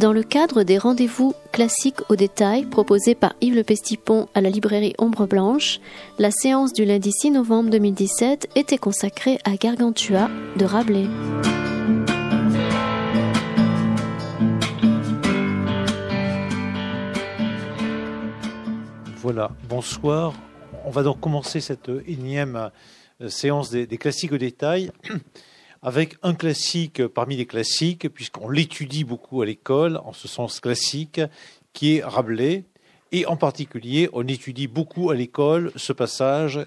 Dans le cadre des rendez-vous classiques au détail proposés par Yves Le Pestipon à la librairie Ombre Blanche, la séance du lundi 6 novembre 2017 était consacrée à Gargantua de Rabelais. Voilà, bonsoir. On va donc commencer cette énième euh, séance des, des classiques au détail avec un classique parmi les classiques, puisqu'on l'étudie beaucoup à l'école, en ce sens classique, qui est Rabelais. Et en particulier, on étudie beaucoup à l'école ce passage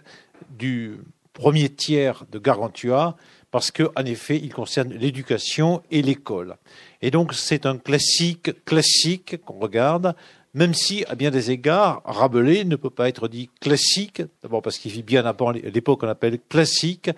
du premier tiers de Gargantua, parce qu'en effet, il concerne l'éducation et l'école. Et donc, c'est un classique classique qu'on regarde, même si, à bien des égards, Rabelais ne peut pas être dit classique, d'abord parce qu'il vit bien avant l'époque qu'on appelle classique,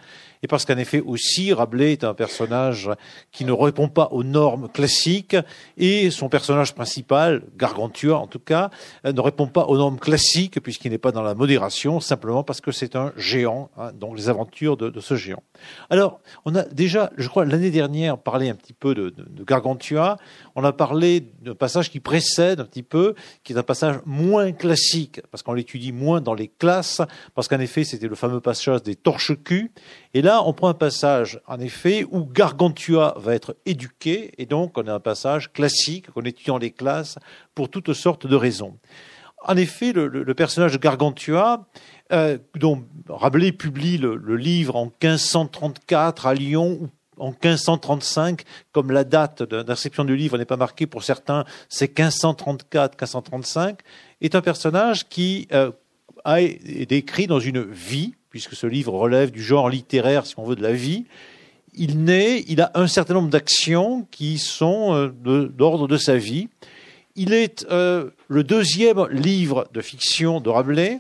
et parce qu'en effet aussi, Rabelais est un personnage qui ne répond pas aux normes classiques, et son personnage principal, Gargantua en tout cas, euh, ne répond pas aux normes classiques, puisqu'il n'est pas dans la modération, simplement parce que c'est un géant, hein, donc les aventures de, ce géant. Alors, on a déjà, je crois, l'année dernière, parlé un petit peu de, de Gargantua, on a parlé d'un passage qui précède un petit peu, qui est un passage moins classique, parce qu'on l'étudie moins dans les classes, parce qu'en effet, c'était le fameux passage des torches-culs, et là, on prend un passage, en effet, où Gargantua va être éduqué, et donc on a un passage classique qu'on étudie dans les classes pour toutes sortes de raisons. En effet, le, personnage de Gargantua, euh, dont Rabelais publie le, livre en 1534 à Lyon, ou en 1535, comme la date d'inscription du livre n'est pas marquée pour certains, c'est 1534, 1535, est un personnage qui euh, a été écrit dans une vie, puisque ce livre relève du genre littéraire, si on veut, de la vie, il naît, il a un certain nombre d'actions qui sont euh, d'ordre de, sa vie. Il est euh, le deuxième livre de fiction de Rabelais.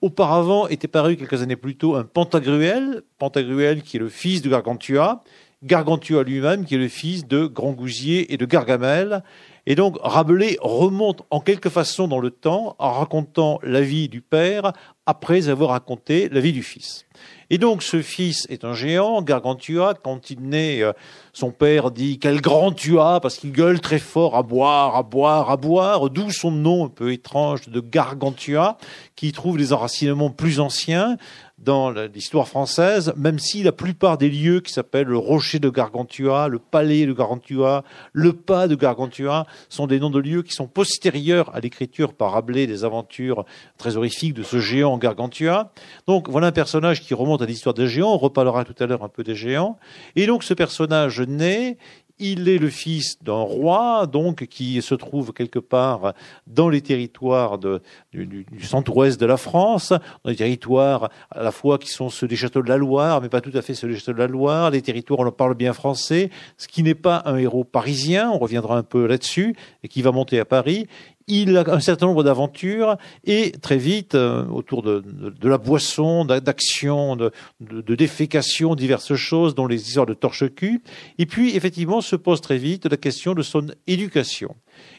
Auparavant était paru quelques années plus tôt un Pantagruel, Pantagruel qui est le fils de Gargantua, Gargantua lui-même qui est le fils de Grangousier et de Gargamel. Et donc Rabelais remonte en quelque façon dans le temps en racontant la vie du père après avoir raconté la vie du fils. Et donc ce fils est un géant, Gargantua, quand il naît, euh, son père dit quel grand tu as! Parce qu'il gueule très fort à boire, à boire, à boire, d'où son nom un peu étrange de Gargantua, qui trouve des enracinements plus anciens dans l'histoire française, même si la plupart des lieux qui s'appellent le rocher de Gargantua, le palais de Gargantua, le pas de Gargantua, sont des noms de lieux qui sont postérieurs à l'écriture par Rabelais des aventures très horrifiques de ce géant Gargantua. Donc voilà un personnage qui remonte à l'histoire des géants, on reparlera tout à l'heure un peu des géants. Et donc ce personnage naît, il est le fils d'un roi, donc, qui se trouve quelque part dans les territoires du, centre-ouest de la France, dans les territoires à la fois qui sont ceux des châteaux de la Loire, mais pas tout à fait ceux des châteaux de la Loire, les territoires où on parle bien français, ce qui n'est pas un héros parisien, on reviendra un peu là-dessus, et qui va monter à Paris il a un certain nombre d'aventures et très vite, euh, autour de, la boisson, d'actions, de, de, défécation, diverses choses, dont les histoires de torche-cul. Et puis, effectivement, se pose très vite la question de son éducation.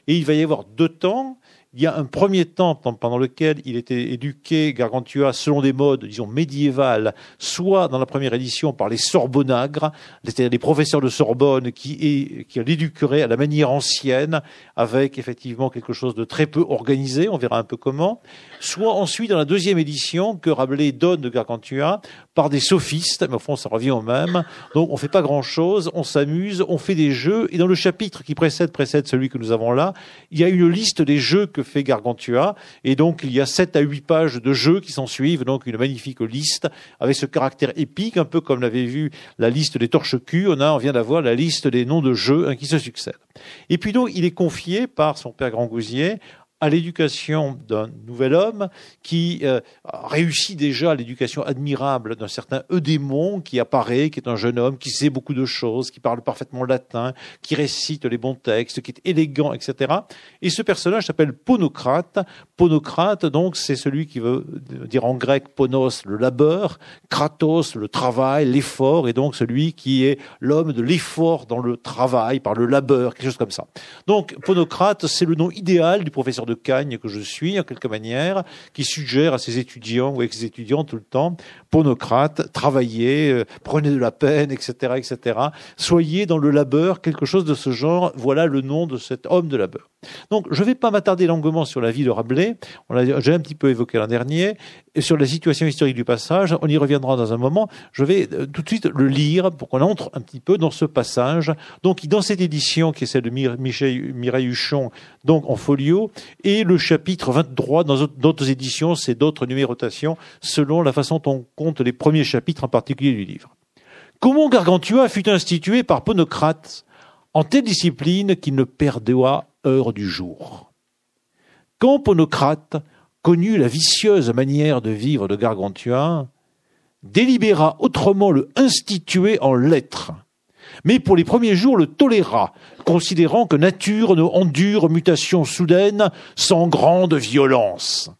Et il va y avoir deux temps. Il y a un premier temps pendant lequel il était éduqué, Gargantua, selon des modes, disons, médiévales, soit dans la première édition par les Sorbonnagres, c'est-à-dire les professeurs de Sorbonne qui, qui l'éduqueraient à la manière ancienne, avec effectivement quelque chose de très peu organisé, on verra un peu comment, soit ensuite dans la deuxième édition que Rabelais donne de Gargantua par des sophistes, mais au fond ça revient au même. Donc on fait pas grand-chose, on s'amuse, on fait des jeux, et dans le chapitre qui précède, précède celui que nous avons là, il y a une liste des jeux que fait Gargantua, et donc il y a sept à huit pages de jeux qui s'en suivent, donc une magnifique liste avec ce caractère épique, un peu comme l'avait vu la liste des torches-culs, on, a, on vient d'avoir la liste des noms de jeux hein, qui se succèdent. Et puis donc il est confié par son père Grangousier à l'éducation d'un nouvel homme qui euh, réussit déjà l'éducation admirable d'un certain Eudémon qui apparaît, qui est un jeune homme qui sait beaucoup de choses, qui parle parfaitement latin, qui récite les bons textes, qui est élégant, etc. Et ce personnage s'appelle Ponocrate. Ponocrate, donc, c'est celui qui veut dire en grec ponos, le labeur, kratos, le travail, l'effort, et donc celui qui est l'homme de l'effort dans le travail, par le labeur, quelque chose comme ça. Donc, Ponocrate, c'est le nom idéal du professeur de cagne que je suis, en quelque manière, qui suggère à ses étudiants ou ex-étudiants tout le temps, Ponocrate, travaillez, euh, prenez de la peine, etc., etc. Soyez dans le labeur, quelque chose de ce genre. Voilà le nom de cet homme de labeur. Donc, je ne vais pas m'attarder longuement sur la vie de Rabelais. On j'ai un petit peu évoqué l'an dernier. Et sur la situation historique du passage, on y reviendra dans un moment. Je vais euh, tout de suite le lire pour qu'on entre un petit peu dans ce passage. Donc, dans cette édition qui est celle de Mireille Huchon, donc en folio, et le chapitre 23 dans d'autres éditions, c'est d'autres numérotations selon la façon dont on compte les premiers chapitres en particulier du livre. Comment Gargantua fut institué par Ponocrate en telle discipline qu'il ne perdait heure du jour? Quand Ponocrate connut la vicieuse manière de vivre de Gargantua, délibéra autrement le instituer en lettres, mais pour les premiers jours le toléra, considérant que nature ne endure mutation soudaine sans grande violence.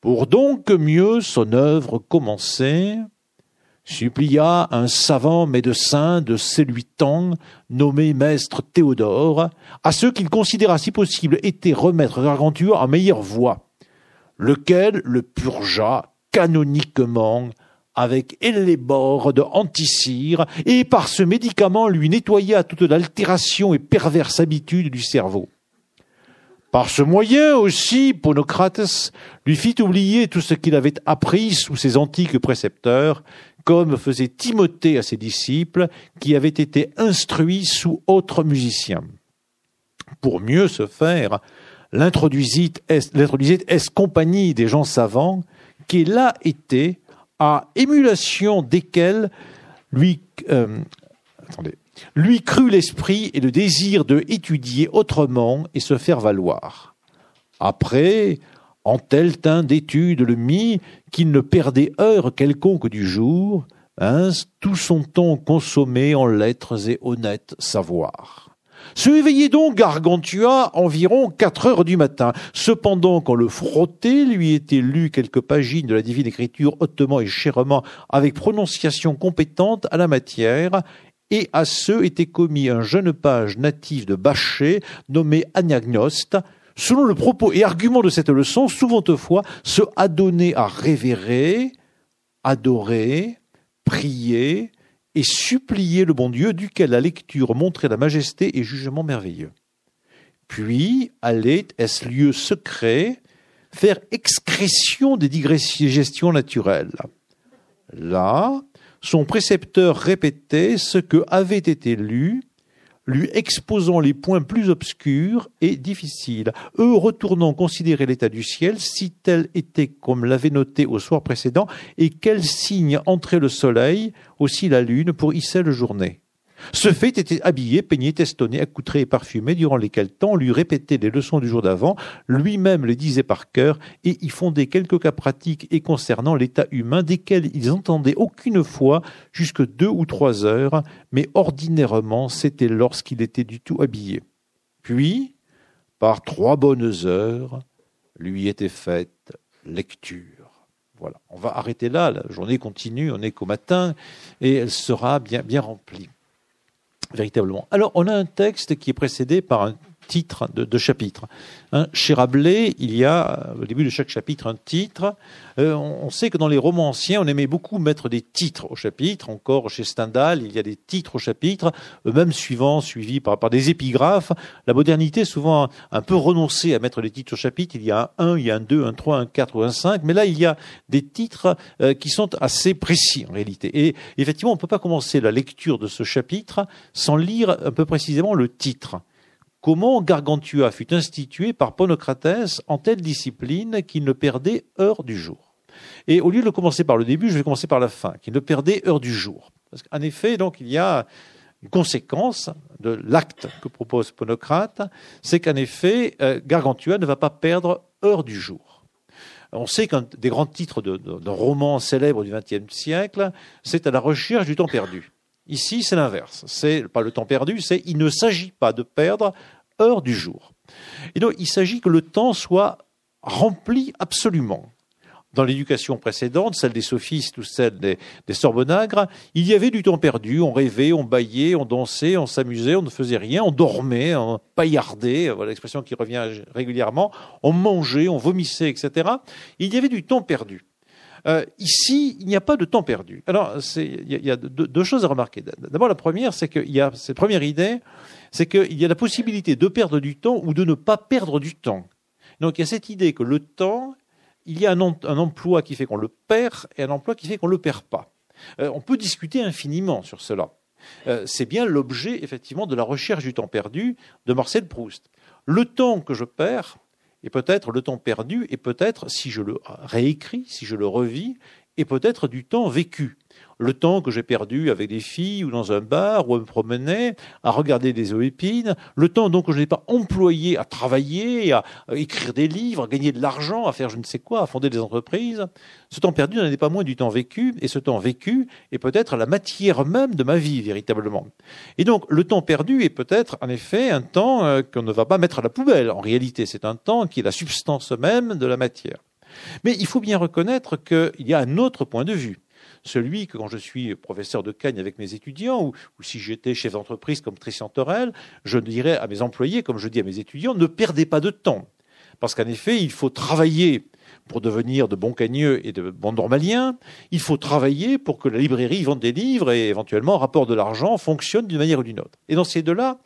Pour donc mieux son œuvre commencer, supplia un savant médecin de temps nommé maître Théodore, à ceux qu'il considéra si possible était remettre Gargantua en meilleure voie, lequel le purgea canoniquement avec élébore de anticire, et par ce médicament lui nettoya toute l'altération et perverse habitude du cerveau. Par ce moyen aussi, Ponocrates lui fit oublier tout ce qu'il avait appris sous ses antiques précepteurs, comme faisait Timothée à ses disciples qui avaient été instruits sous autres musiciens. Pour mieux se faire, l'introduisit est compagnie des gens savants qui là étaient à émulation desquels lui, euh, lui crut l'esprit et le désir de étudier autrement et se faire valoir. Après, en tel teint d'étude le mit qu'il ne perdait heure quelconque du jour, hein, tout son temps consommé en lettres et honnêtes savoirs. Se éveillait donc Gargantua environ quatre heures du matin. Cependant, quand le frotté lui était lu quelques pagines de la divine écriture hautement et chèrement, avec prononciation compétente à la matière, et à ceux était commis un jeune page natif de Bachet, nommé Anagnost, selon le propos et argument de cette leçon, souvent fois se adonner à révérer, adorer, prier et supplier le bon Dieu, duquel la lecture montrait la majesté et jugement merveilleux. Puis allait, est-ce lieu secret, faire excrétion des digressions naturelles. Là, son précepteur répétait ce que avait été lu, lui exposant les points plus obscurs et difficiles, eux retournant considérer l'état du ciel, si tel était comme l'avait noté au soir précédent, et quel signe entrait le soleil, aussi la lune, pour hisser le journée. Ce fait était habillé, peigné, testonné, accoutré et parfumé, durant lesquels temps lui répétait les leçons du jour d'avant, lui-même les disait par cœur, et y fondait quelques cas pratiques et concernant l'état humain, desquels ils entendaient aucune fois jusque deux ou trois heures, mais ordinairement c'était lorsqu'il était du tout habillé. Puis, par trois bonnes heures, lui était faite lecture. Voilà. On va arrêter là. La journée continue. On n'est qu'au matin et elle sera bien, bien remplie véritablement. Alors, on a un texte qui est précédé par un titre de, chapitre. Hein, chez Rabelais, il y a au début de chaque chapitre un titre. Euh, on, sait que dans les romans anciens, on aimait beaucoup mettre des titres au chapitre. Encore chez Stendhal, il y a des titres au chapitre, eux-mêmes suivants, suivis par, par des épigraphes. La modernité, souvent, un peu renoncé à mettre des titres au chapitre. Il y a un 1, il y a un 2, un 3, un 4 ou un 5. Mais là, il y a des titres euh, qui sont assez précis en réalité. Et effectivement, on ne peut pas commencer la lecture de ce chapitre sans lire un peu précisément le titre comment Gargantua fut institué par Ponocrates en telle discipline qu'il ne perdait heure du jour? Et au lieu de commencer par le début, je vais commencer par la fin, qu'il ne perdait heure du jour. Parce qu'en effet, donc, il y a une conséquence de l'acte que propose Ponocrate, c'est qu'en effet, euh, Gargantua ne va pas perdre heure du jour. On sait qu'un des grands titres d'un roman célèbre du XXe siècle, c'est à la recherche du temps perdu. Ici, c'est l'inverse. C'est pas le temps perdu, c'est il ne s'agit pas de perdre heure du jour. Et donc, il s'agit que le temps soit rempli absolument. dans l'éducation précédente, celle des sophistes ou celle des, des sorbonnagres, il y avait du temps perdu. On rêvait, on baillait, on dansait, on s'amusait, on ne faisait rien, on dormait, on paillardait, voilà l'expression qui revient régulièrement, on mangeait, on vomissait, etc. Il y avait du temps perdu. Euh, ici, il n'y a pas de temps perdu. Alors, il y, a deux, choses à remarquer. D'abord, la première, c'est qu'il y a cette première idée, c'est qu'il y a la possibilité de perdre du temps ou de ne pas perdre du temps. Donc, il y a cette idée que le temps, il y a un, emploi qui fait qu'on le perd et un emploi qui fait qu'on ne le perd pas. Euh, on peut discuter infiniment sur cela. Euh, c'est bien l'objet, effectivement, de la recherche du temps perdu de Marcel Proust. Le temps que je perds, et peut-être le temps perdu, et peut-être, si je le réécris, si je le revis, et peut-être du temps vécu le temps que j'ai perdu avec des filles ou dans un bar ou à me promener, à regarder des épines, le temps donc que je n'ai pas employé à travailler, à écrire des livres, à gagner de l'argent, à faire je ne sais quoi, à fonder des entreprises, ce temps perdu n'en est pas moins du temps vécu, et ce temps vécu est peut-être la matière même de ma vie véritablement. Et donc le temps perdu est peut-être en effet un temps euh, qu'on ne va pas mettre à la poubelle. En réalité, c'est un temps qui est la substance même de la matière. Mais il faut bien reconnaître qu'il y a un autre point de vue celui que quand je suis professeur de Cagne avec mes étudiants, ou, si j'étais chef d'entreprise comme Christian Torel, je dirais à mes employés, comme je dis à mes étudiants, ne perdez pas de temps. Parce qu'en effet, il faut travailler pour devenir de bons cagneux et de bons normaliens. Il faut travailler pour que la librairie vende des livres et éventuellement, rapport de l'argent, fonctionne d'une manière ou d'une autre. Et dans ces deux-là,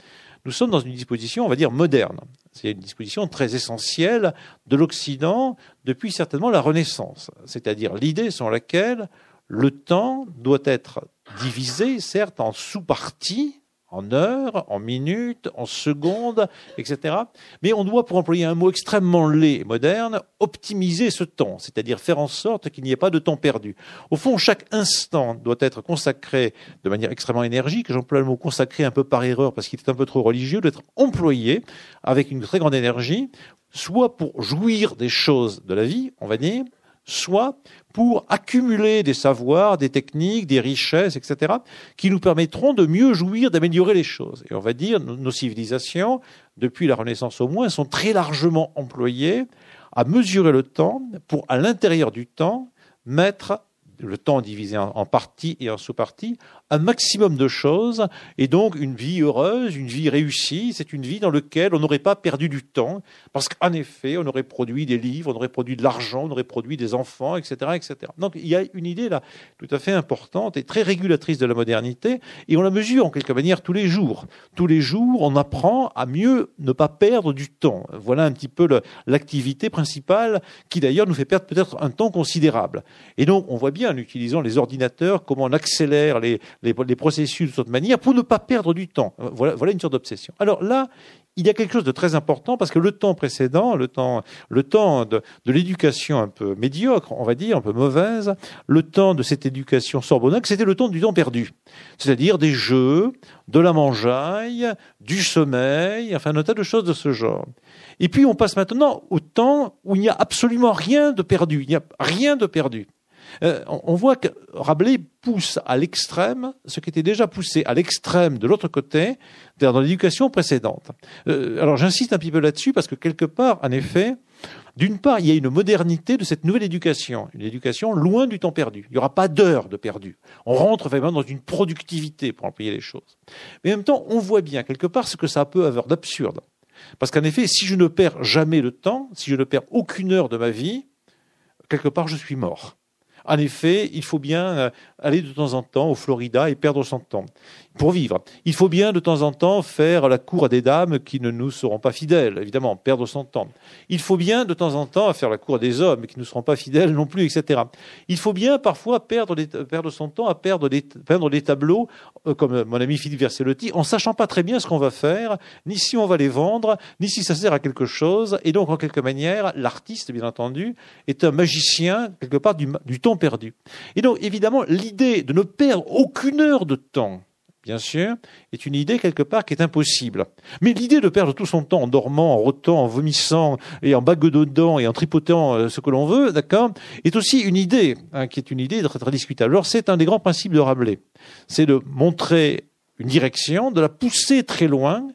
nous sommes dans une disposition, on va dire, moderne. C'est une disposition très essentielle de l'Occident depuis certainement la Renaissance, c'est-à-dire l'idée selon laquelle le temps doit être divisé, certes, en sous-parties, en heures, en minutes, en secondes, etc. Mais on doit, pour employer un mot extrêmement laid et moderne, optimiser ce temps, c'est-à-dire faire en sorte qu'il n'y ait pas de temps perdu. Au fond, chaque instant doit être consacré de manière extrêmement énergique. J'emploie le mot consacré un peu par erreur parce qu'il est un peu trop religieux, doit être employé avec une très grande énergie, soit pour jouir des choses de la vie, on va dire, soit pour accumuler des savoirs, des techniques, des richesses, etc., qui nous permettront de mieux jouir, d'améliorer les choses. Et on va dire, nos civilisations, depuis la Renaissance au moins, sont très largement employées à mesurer le temps pour, à l'intérieur du temps, mettre le temps divisé en, parties et en sous-parties, un maximum de choses, et donc une vie heureuse, une vie réussie, c'est une vie dans laquelle on n'aurait pas perdu du temps, parce qu'en effet, on aurait produit des livres, on aurait produit de l'argent, on aurait produit des enfants, etc., etc. Donc il y a une idée là tout à fait importante et très régulatrice de la modernité, et on la mesure en quelque manière tous les jours. Tous les jours, on apprend à mieux ne pas perdre du temps. Voilà un petit peu l'activité principale qui d'ailleurs nous fait perdre peut-être un temps considérable. Et donc on voit bien en utilisant les ordinateurs comment on accélère les, les, processus de cette manière pour ne pas perdre du temps. Voilà, une sorte d'obsession. Alors là, il y a quelque chose de très important parce que le temps précédent, le temps, le temps de, de l'éducation un peu médiocre, on va dire, un peu mauvaise, le temps de cette éducation sorbonnaque, c'était le temps du temps perdu. C'est-à-dire des jeux, de la mangeaille, du sommeil, enfin un tas de choses de ce genre. Et puis on passe maintenant au temps où il n'y a absolument rien de perdu. Il n'y a rien de perdu. Euh, on voit que Rabelais pousse à l'extrême ce qui était déjà poussé à l'extrême de l'autre côté dans l'éducation précédente. Euh, alors j'insiste un petit peu là-dessus parce que quelque part, en effet, d'une part, il y a une modernité de cette nouvelle éducation, une éducation loin du temps perdu. Il n'y aura pas d'heures de perdu. On rentre vraiment dans une productivité pour employer les choses. Mais en même temps, on voit bien quelque part ce que ça peut avoir d'absurde. Parce qu'en effet, si je ne perds jamais le temps, si je ne perds aucune heure de ma vie, quelque part, je suis mort. En effet, il faut bien euh, aller de temps en temps au Florida et perdre son temps pour vivre. Il faut bien de temps en temps faire la cour à des dames qui ne nous seront pas fidèles, évidemment, perdre son temps. Il faut bien de temps en temps faire la cour à des hommes qui ne seront pas fidèles non plus, etc. Il faut bien parfois perdre, perdre son temps à perdre des, perdre des tableaux, euh, comme mon ami Philippe Versellotti, en sachant pas très bien ce qu'on va faire, ni si on va les vendre, ni si ça sert à quelque chose. Et donc, en quelque manière, l'artiste, bien entendu, est un magicien, quelque part, du, du temps perdu. Et donc, évidemment, l'idée de ne perdre aucune heure de temps, bien sûr, est une idée quelque part qui est impossible. Mais l'idée de perdre tout son temps en dormant, en rotant, en vomissant et en baguedodant et en tripotant euh, ce que l'on veut, d'accord, est aussi une idée hein, qui est une idée très, très discutable. Alors c'est un des grands principes de Rabelais, c'est de montrer une direction, de la pousser très loin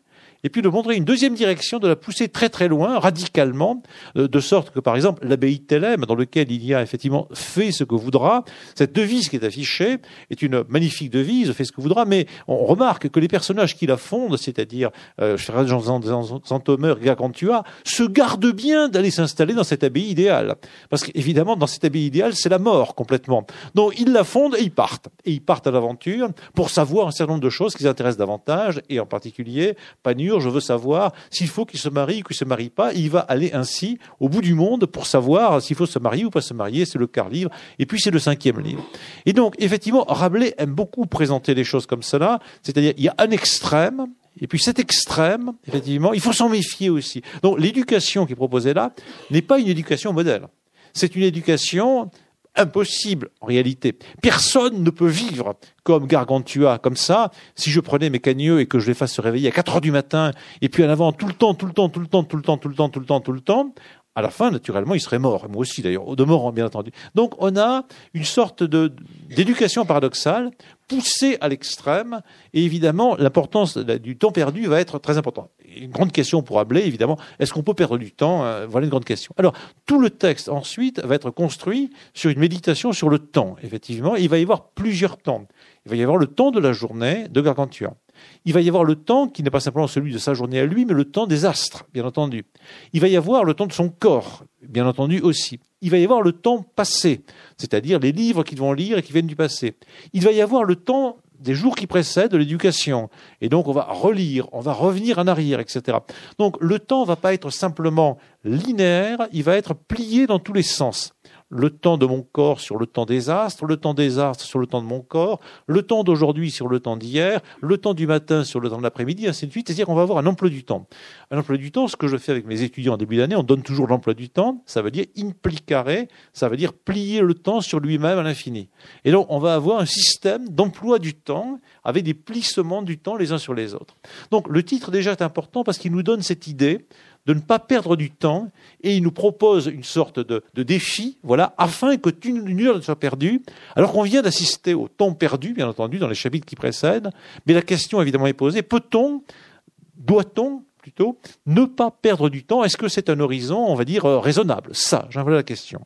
et puis de montrer une deuxième direction, de la pousser très très loin, radicalement, euh, de sorte que par exemple l'abbaye de Thélème, dans lequel il y a effectivement fait ce que voudra, cette devise qui est affichée est une magnifique devise, fait ce que voudra, mais on remarque que les personnages qui la fondent, c'est-à-dire euh, Jean Santomer, Gargantua, se gardent bien d'aller s'installer dans cette abbaye idéale. Parce qu'évidemment, dans cette abbaye idéale, c'est la mort complètement. Donc ils la fondent et ils partent. Et ils partent à l'aventure pour savoir un certain nombre de choses qui les intéressent davantage, et en particulier, Je veux savoir s'il faut qu'il se marie ou qu'il se marie pas. il va aller ainsi au bout du monde pour savoir s'il faut se marier ou pas se marier. C'est le quart livre. Et puis c'est le cinquième livre. Et donc, effectivement, Rabelais aime beaucoup présenter les choses comme cela. C'est-à-dire, il y a un extrême, et puis cet extrême, effectivement, il faut s'en méfier aussi. Donc l'éducation qui est proposée là n'est pas une éducation modèle. C'est une éducation impossible en réalité. Personne ne peut vivre comme Gargantua, comme ça. Si je prenais mes cagneux et que je les fasse se réveiller à 4 heures du matin, et puis en avant tout le temps, tout le temps, tout le temps, tout le temps, tout le temps, tout le temps, tout le temps, à la fin, naturellement, il serait mort. Moi aussi, d'ailleurs, de mort, bien entendu. Donc, on a une sorte d'éducation paradoxale poussée à l'extrême, et évidemment, l'importance du temps perdu va être très importante. Une grande question pour Ablé, évidemment, est-ce qu'on peut perdre du temps euh, Voilà une grande question. Alors, tout le texte, ensuite, va être construit sur une méditation sur le temps, effectivement. Il va y avoir plusieurs temps. Il va y avoir le temps de la journée de Gargantua. Il va y avoir le temps qui n'est pas simplement celui de sa journée à lui, mais le temps des astres, bien entendu. Il va y avoir le temps de son corps, bien entendu aussi. Il va y avoir le temps passé, c'est-à-dire les livres qu'ils vont lire et qui viennent du passé. Il va y avoir le temps des jours qui précèdent l'éducation. Et donc, on va relire, on va revenir en arrière, etc. Donc, le temps va pas être simplement linéaire, il va être plié dans tous les sens le temps de mon corps sur le temps des astres, le temps des astres sur le temps de mon corps, le temps d'aujourd'hui sur le temps d'hier, le temps du matin sur le temps de l'après-midi, ainsi de suite. C'est-à-dire qu'on va avoir un emploi du temps. Un emploi du temps, ce que je fais avec mes étudiants en début d'année, on donne toujours l'emploi du temps, ça veut dire implicare, ça veut dire plier le temps sur lui-même à l'infini. Et donc, on va avoir un système d'emploi du temps avec des plissements du temps les uns sur les autres. Donc, le titre déjà est important parce qu'il nous donne cette idée de ne pas perdre du temps et il nous propose une sorte de, défi, voilà, afin que une heure ne soit perdue, alors qu'on vient d'assister au temps perdu, bien entendu, dans les chapitres qui précèdent. Mais la question évidemment est posée peut-on, doit-on plutôt, ne pas perdre du temps? Est-ce que c'est un horizon, on va dire, euh, raisonnable? Ça, j'en la question.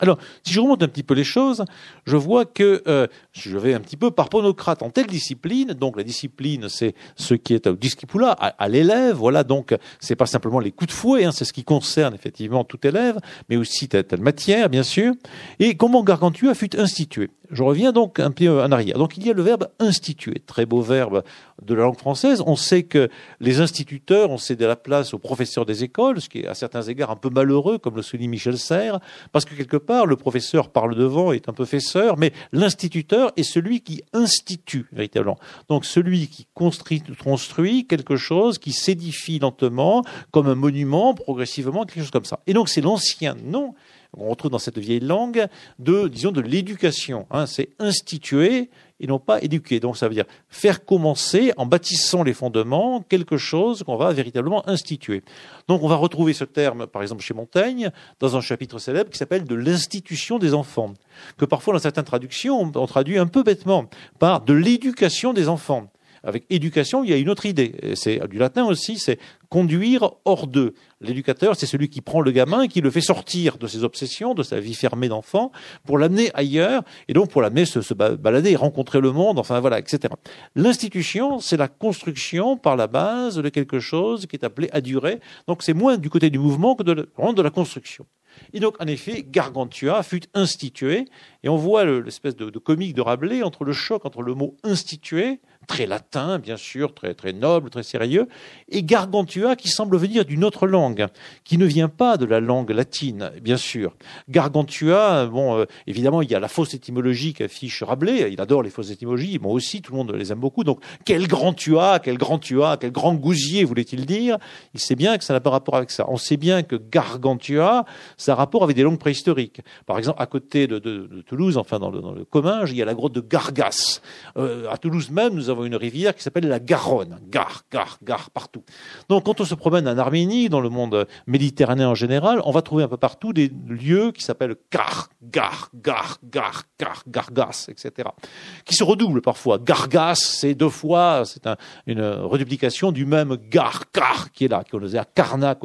Alors, si je remonte un petit peu les choses, je vois que euh, je vais un petit peu par ponocrate en telle discipline. Donc, la discipline, c'est ce qui est au discipula, à, l'élève. Voilà, donc c'est pas simplement les coups de fouet, hein, c'est ce qui concerne effectivement tout élève, mais aussi telle, telle matière, bien sûr. Et comment Gargantua fut institué. Je reviens donc un peu en arrière. Donc, il y a le verbe instituer, très beau verbe de la langue française. On sait que les instituteurs ont cédé la place aux professeurs des écoles, ce qui est à certains égards un peu malheureux, comme le souligne Michel Serres, parce que quelque le professeur parle devant, est un peu fesseur, mais l'instituteur est celui qui institue véritablement. Donc celui qui construit quelque chose, qui s'édifie lentement, comme un monument, progressivement, quelque chose comme ça. Et donc c'est l'ancien nom on retrouve dans cette vieille langue de, disons, de l'éducation. Hein. c'est instituer et non pas éduquer. Donc ça veut dire faire commencer, en bâtissant les fondements, quelque chose qu'on va véritablement instituer. Donc on va retrouver ce terme, par exemple, chez Montaigne, dans un chapitre célèbre qui s'appelle de l'institution des enfants, que parfois dans certaines traductions, on traduit un peu bêtement par de l'éducation des enfants. Avec éducation, il y a une autre idée. C'est du latin aussi, c'est conduire hors d'eux. L'éducateur, c'est celui qui prend le gamin qui le fait sortir de ses obsessions, de sa vie fermée d'enfant, pour l'amener ailleurs, et donc pour l'amener se, se balader, rencontrer le monde, enfin voilà, etc. L'institution, c'est la construction par la base de quelque chose qui est appelé à durer. Donc c'est moins du côté du mouvement que de, la construction. Et donc, en effet, Gargantua fut institué, et on voit l'espèce de, comique de Rabelais entre le choc entre le mot institué, très latin, bien sûr, très, très noble, très sérieux, et Gargantua qui semble venir d'une autre langue, qui ne vient pas de la langue latine, bien sûr. Gargantua, bon, euh, évidemment, il y a la fausse étymologie qu'affiche Rabelais, il adore les fausses étymologies, moi aussi, tout le monde les aime beaucoup, donc quel grand tu as, quel grand tu as, quel grand gousier, voulait-il dire? Il sait bien que ça n'a pas rapport avec ça. On sait bien que Gargantua, ça a rapport avec des langues préhistoriques. Par exemple, à côté de, Toulouse, enfin dans le, dans Comminges, il y a la grotte de Gargas. Euh, à Toulouse même, nous avons avons une rivière qui s'appelle la Garonne. Gare, gare, gare, partout. Donc, quand on se promène en Arménie, dans le monde méditerranéen en général, on va trouver un peu partout des lieux qui s'appellent gar, gar, gar, gar, gar, gargas, etc. Qui se redoublent parfois. Gargas, c'est deux fois, c'est une reduplication du même gar, gar, qui est là, qu'on à Karnak,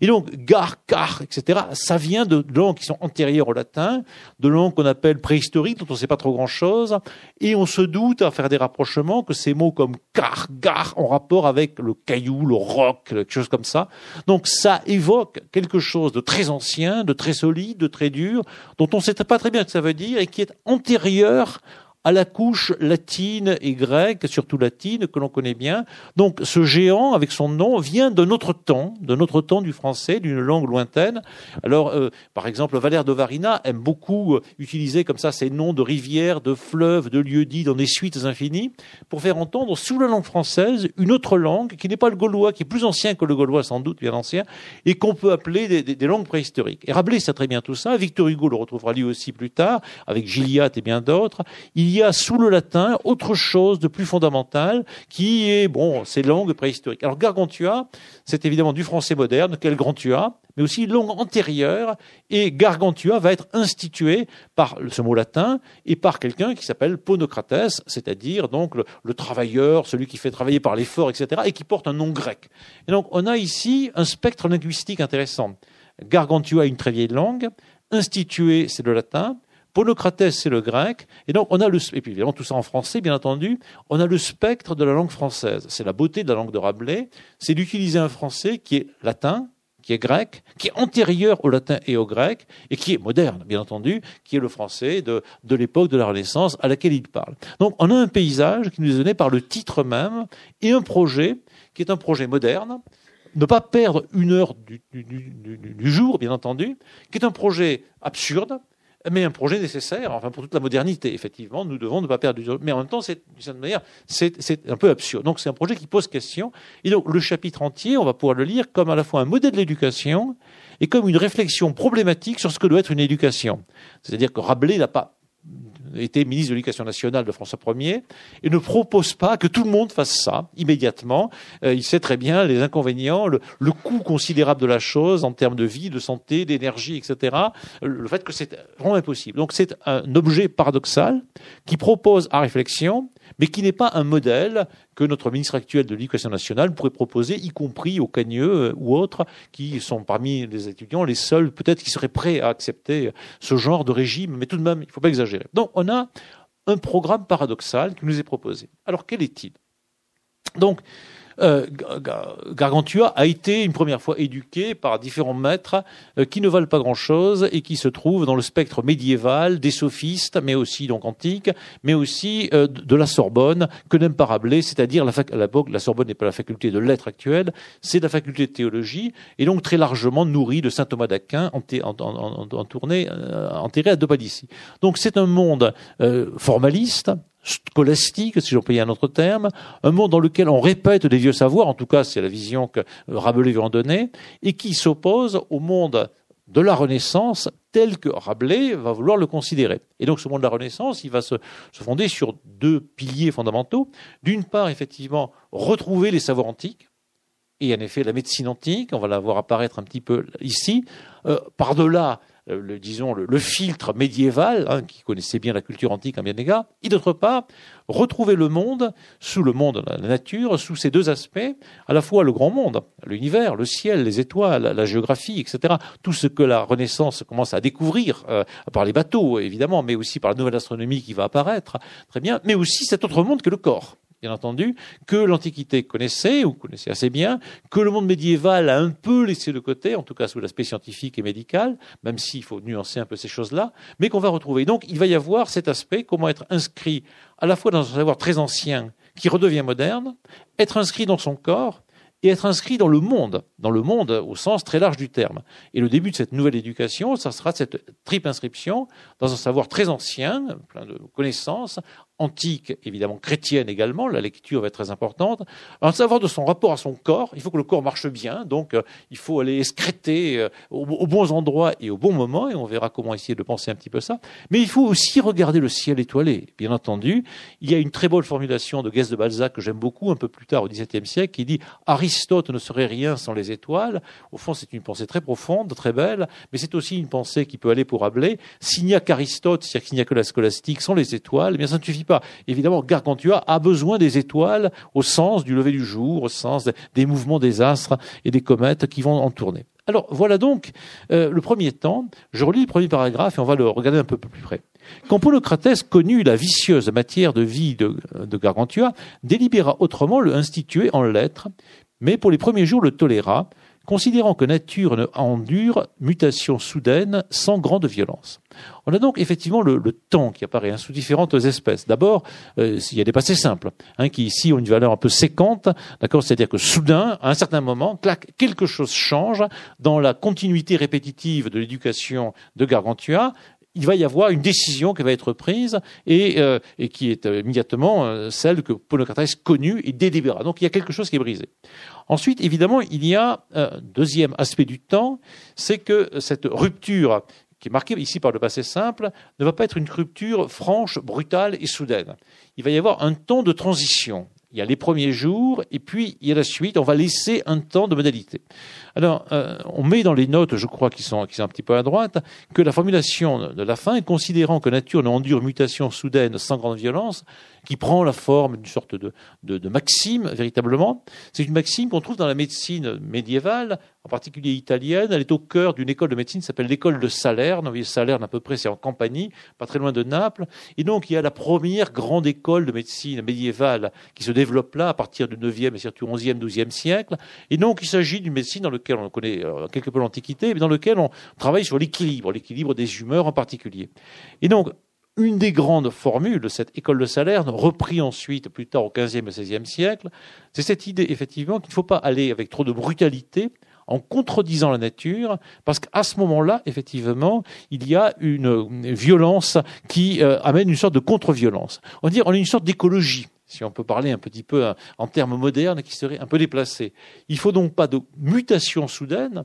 Et donc, gar, car, etc., ça vient de langues qui sont antérieures au latin, de langues qu'on appelle préhistoriques, dont on ne sait pas trop grand-chose, et on se doute à faire des rapprochements que ces mots comme car, gar ont rapport avec le caillou, le roc, quelque chose comme ça. Donc ça évoque quelque chose de très ancien, de très solide, de très dur, dont on ne sait pas très bien ce que ça veut dire et qui est antérieur à la couche latine et grecque, surtout latine, que l'on connaît bien. Donc ce géant, avec son nom, vient de notre temps, de notre temps du français, d'une langue lointaine. Alors, euh, par exemple, Valère de Varina aime beaucoup euh, utiliser comme ça ces noms de rivières, de fleuves, de lieux-dits dans des suites infinies, pour faire entendre sous la langue française une autre langue qui n'est pas le gaulois, qui est plus ancien que le gaulois sans doute, bien ancien, et qu'on peut appeler des, langues préhistoriques. Et Rabelais sait très bien tout ça. Victor Hugo le retrouvera lui aussi plus tard, avec Gilliatt et bien d'autres. Y a sous le latin autre chose de plus fondamental qui est, bon, ces langues préhistoriques. Alors Gargantua, c'est évidemment du français moderne, quel grand mais aussi langue antérieure, et Gargantua va être institué par ce mot latin et par quelqu'un qui s'appelle Ponocrates, c'est-à-dire donc le, travailleur, celui qui fait travailler par l'effort, etc., et qui porte un nom grec. Et donc on a ici un spectre linguistique intéressant. Gargantua est une très vieille langue, institué c'est le latin, Ponocrates, c'est le grec, et donc on a le, et puis évidemment tout ça en français, bien entendu, on a le spectre de la langue française. C'est la beauté de la langue de Rabelais, c'est d'utiliser un français qui est latin, qui est grec, qui est antérieur au latin et au grec, et qui est moderne, bien entendu, qui est le français de, l'époque de la Renaissance à laquelle il parle. Donc on a un paysage qui nous est donné par le titre même, et un projet qui est un projet moderne, ne pas perdre une heure du jour, bien entendu, qui est un projet absurde, mais un projet nécessaire, enfin pour toute la modernité, effectivement, nous devons ne pas perdre du temps. Mais en même temps, d'une certaine manière, c'est un peu absurde. Donc c'est un projet qui pose question. Et donc le chapitre entier, on va pouvoir le lire comme à la fois un modèle d'éducation et comme une réflexion problématique sur ce que doit être une éducation. C'est-à-dire que Rabelais n'a pas était ministre de l'Éducation nationale de François Ier, et ne propose pas que tout le monde fasse ça immédiatement. Euh, il sait très bien les inconvénients, le, coût considérable de la chose en termes de vie, de santé, d'énergie, etc. Le fait que c'est vraiment impossible. Donc c'est un objet paradoxal qui propose à réflexion mais qui n'est pas un modèle que notre ministre actuel de l'Éducation nationale pourrait proposer, y compris aux Cagneux euh, ou autres, qui sont parmi les étudiants les seuls peut-être qui seraient prêts à accepter ce genre de régime, mais tout de même, il ne faut pas exagérer. Donc on un programme paradoxal qui nous est proposé. Alors quel est-il? Donc, euh, Gargantua a été une première fois éduqué par différents maîtres euh, qui ne valent pas grand-chose et qui se trouvent dans le spectre médiéval des sophistes, mais aussi donc antiques, mais aussi euh, de la Sorbonne que n'aime pas Rabelais, c'est-à-dire la, la, la Sorbonne n'est pas la faculté de lettres actuelle, c'est la faculté de théologie et donc très largement nourrie de saint Thomas d'Aquin enterré à Dopadici. Donc c'est un monde formaliste, scolastique, si peux un autre terme, un monde dans lequel on répète des vieux savoirs, en tout cas c'est la vision que Rabelais veut en donner, et qui s'oppose au monde de la Renaissance tel que Rabelais va vouloir le considérer. Et donc ce monde de la Renaissance, il va se, fonder sur deux piliers fondamentaux. D'une part, effectivement, retrouver les savoirs antiques, et en effet la médecine antique, on va la voir apparaître un petit peu ici, euh, par-delà le, disons, le, filtre médiéval, hein, qui connaissait bien la culture antique en bien égard, et d'autre part, retrouver le monde sous le monde, la nature, sous ces deux aspects, à la fois le grand monde, l'univers, le ciel, les étoiles, la, géographie, etc. Tout ce que la Renaissance commence à découvrir, euh, par les bateaux, évidemment, mais aussi par la nouvelle astronomie qui va apparaître, très bien, mais aussi cet autre monde que le corps bien entendu, que l'Antiquité connaissait, ou connaissait assez bien, que le monde médiéval a un peu laissé de côté, en tout cas sous l'aspect scientifique et médical, même s'il faut nuancer un peu ces choses-là, mais qu'on va retrouver. Donc il va y avoir cet aspect, comment être inscrit à la fois dans un savoir très ancien qui redevient moderne, être inscrit dans son corps, et être inscrit dans le monde, dans le monde au sens très large du terme. Et le début de cette nouvelle éducation, ça sera cette triple inscription dans un savoir très ancien, plein de connaissances, antique, évidemment chrétienne également, la lecture va être très importante, un savoir de son rapport à son corps, il faut que le corps marche bien, donc euh, il faut aller excréter euh, aux, bons endroits et au bon moment, et on verra comment essayer de penser un petit peu ça, mais il faut aussi regarder le ciel étoilé, bien entendu, il y a une très bonne formulation de Guest de Balzac que j'aime beaucoup, un peu plus tard au XVIIe siècle, qui dit « Aristote ne serait rien sans les étoiles », au fond c'est une pensée très profonde, très belle, mais c'est aussi une pensée qui peut aller pour Rabelais, s'il n'y a qu'Aristote, c'est-à-dire qu'il n'y a que la scolastique sans les étoiles, eh bien ça ne suffit pas. Évidemment, Gargantua a besoin des étoiles au sens du lever du jour, au sens des mouvements des astres et des comètes qui vont en tourner. Alors voilà donc euh, le premier temps. Je relis le premier paragraphe et on va le regarder un peu plus près. Quand Ponocrates connut la vicieuse matière de vie de Gargantua, délibéra autrement le instituer en lettres, mais pour les premiers jours le toléra, considérant que nature endure mutation soudaine sans grande violence. On a donc effectivement le, temps qui apparaît hein, sous différentes espèces. D'abord, euh, il y a des passés simples, hein, qui ici ont une valeur un peu séquente, d'accord C'est-à-dire que soudain, à un certain moment, clac, quelque chose change dans la continuité répétitive de l'éducation de Gargantua, il va y avoir une décision qui va être prise et, euh, qui est euh, immédiatement celle que Ponocrates connut et délibéra. Donc il y a quelque chose qui est brisé. Ensuite, évidemment, il y a un deuxième aspect du temps, c'est que cette rupture qui est marquée ici par le passé simple, ne va pas être une rupture franche, brutale et soudaine. Il va y avoir un temps de transition. Il y a les premiers jours et puis il y a la suite. On va laisser un temps de modalité. Alors, euh, on met dans les notes, je crois, qui sont, qui sont un petit peu à droite, que la formulation de la fin, considérant que nature n'endure mutation soudaine sans grande violence, qui prend la forme d'une sorte de, de, maxime, véritablement. C'est une maxime qu'on trouve dans la médecine médiévale, en particulier italienne. Elle est au cœur d'une école de médecine qui s'appelle l'école de Salerne. Vous voyez, Salerne, à peu près, c'est en Campanie, pas très loin de Naples. Et donc, il y a la première grande école de médecine médiévale qui se développe là, à partir du 9e et surtout 11e, 12e siècle. Et donc, il s'agit d'une médecine dans laquelle on connaît euh, quelque peu l'Antiquité, mais dans laquelle on travaille sur l'équilibre, l'équilibre des humeurs en particulier. Et donc, une des grandes formules de cette école de Salerne, repris ensuite plus tard au XVe et XVIe siècle, c'est cette idée effectivement qu'il ne faut pas aller avec trop de brutalité en contredisant la nature, parce qu'à ce moment-là, effectivement, il y a une violence qui euh, amène une sorte de contre-violence. On dire, on a une sorte d'écologie si on peut parler un petit peu en termes modernes, qui serait un peu déplacée. Il ne faut donc pas de mutation soudaine,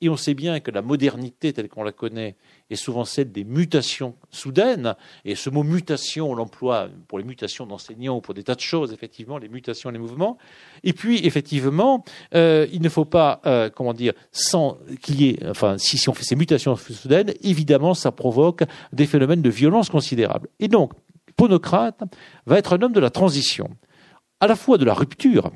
et on sait bien que la modernité telle qu'on la connaît est souvent celle des mutations soudaines. Et ce mot mutation, on l'emploie pour les mutations d'enseignants ou pour des tas de choses, effectivement, les mutations, les mouvements. Et puis, effectivement, euh, il ne faut pas, euh, comment dire, sans qu'il y ait, enfin, si, si on fait ces mutations soudaines, évidemment, ça provoque des phénomènes de violence considérables. Et donc, Ponocrate va être un homme de la transition, à la fois de la rupture,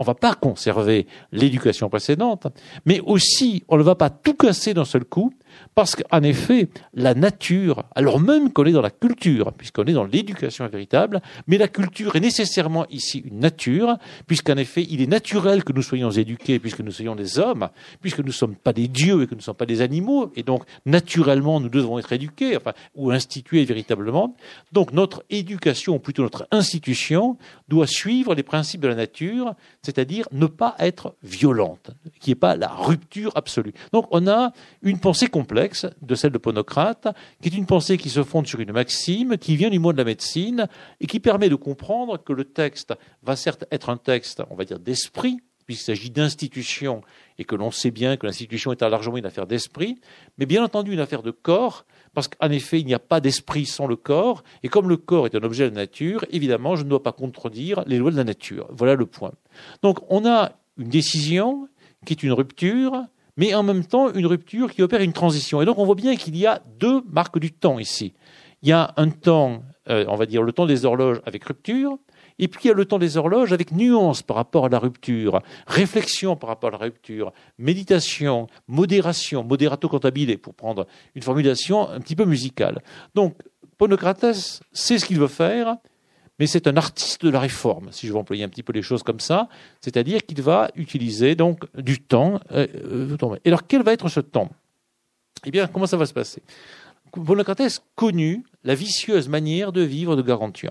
on ne va pas conserver l'éducation précédente, mais aussi on ne va pas tout casser d'un seul coup, parce qu'en effet, la nature, alors même qu'on est dans la culture, puisqu'on est dans l'éducation véritable, mais la culture est nécessairement ici une nature, puisqu'en effet, il est naturel que nous soyons éduqués, puisque nous soyons des hommes, puisque nous ne sommes pas des dieux et que nous ne sommes pas des animaux, et donc naturellement nous devons être éduqués, enfin, ou institués véritablement. Donc notre éducation, ou plutôt notre institution, doit suivre les principes de la nature, c'est-à-dire ne pas être violente, qui n'est pas la rupture absolue. Donc on a une pensée complexe de celle de Ponocrate, qui est une pensée qui se fonde sur une maxime, qui vient du monde de la médecine, et qui permet de comprendre que le texte va certes être un texte, on va dire, d'esprit, puisqu'il s'agit d'institution, et que l'on sait bien que l'institution est largement une affaire d'esprit, mais bien entendu une affaire de corps, parce qu'en effet, il n'y a pas d'esprit sans le corps, et comme le corps est un objet de nature, évidemment, je ne dois pas contredire les lois de la nature. Voilà le point. Donc, on a une décision qui est une rupture, mais en même temps une rupture qui opère une transition. Et donc on voit bien qu'il y a deux marques du temps ici. Il y a un temps, euh, on va dire le temps des horloges avec rupture, et puis il y a le temps des horloges avec nuance par rapport à la rupture, réflexion par rapport à la rupture, méditation, modération, moderato cantabile, pour prendre une formulation un petit peu musicale. Donc Ponocrates sait ce qu'il veut faire, mais c'est un artiste de la réforme, si je veux employer un petit peu les choses comme ça, c'est-à-dire qu'il va utiliser donc du temps. Euh, euh, et alors quel va être ce temps? Eh bien, comment ça va se passer? Bonocrates connut la vicieuse manière de vivre de Garantia.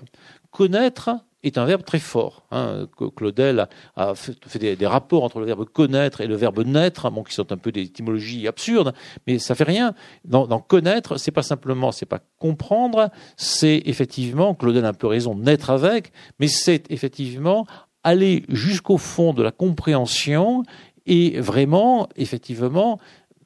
Connaître, est un verbe très fort. Hein. Claudel a, fait, des, rapports entre le verbe connaître et le verbe naître, bon, qui sont un peu des étymologies absurdes, mais ça fait rien. Dans, dans connaître, c'est pas simplement, c'est pas comprendre, c'est effectivement, Claudel a un peu raison, naître avec, mais c'est effectivement aller jusqu'au fond de la compréhension et vraiment, effectivement,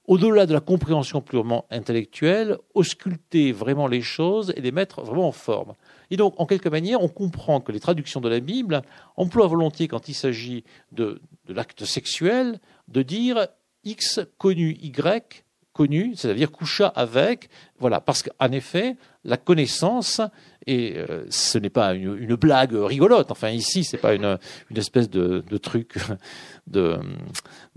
au-delà de la compréhension purement intellectuelle, ausculter vraiment les choses et les mettre vraiment en forme. Et donc, en quelque manière, on comprend que les traductions de la Bible emploient volontiers, quand il s'agit de, l'acte sexuel, de dire X connu Y connu, c'est-à-dire coucha avec, voilà, parce qu'en effet, la connaissance, et euh, ce n'est pas une, blague rigolote, enfin ici, c'est pas une, espèce de, truc de,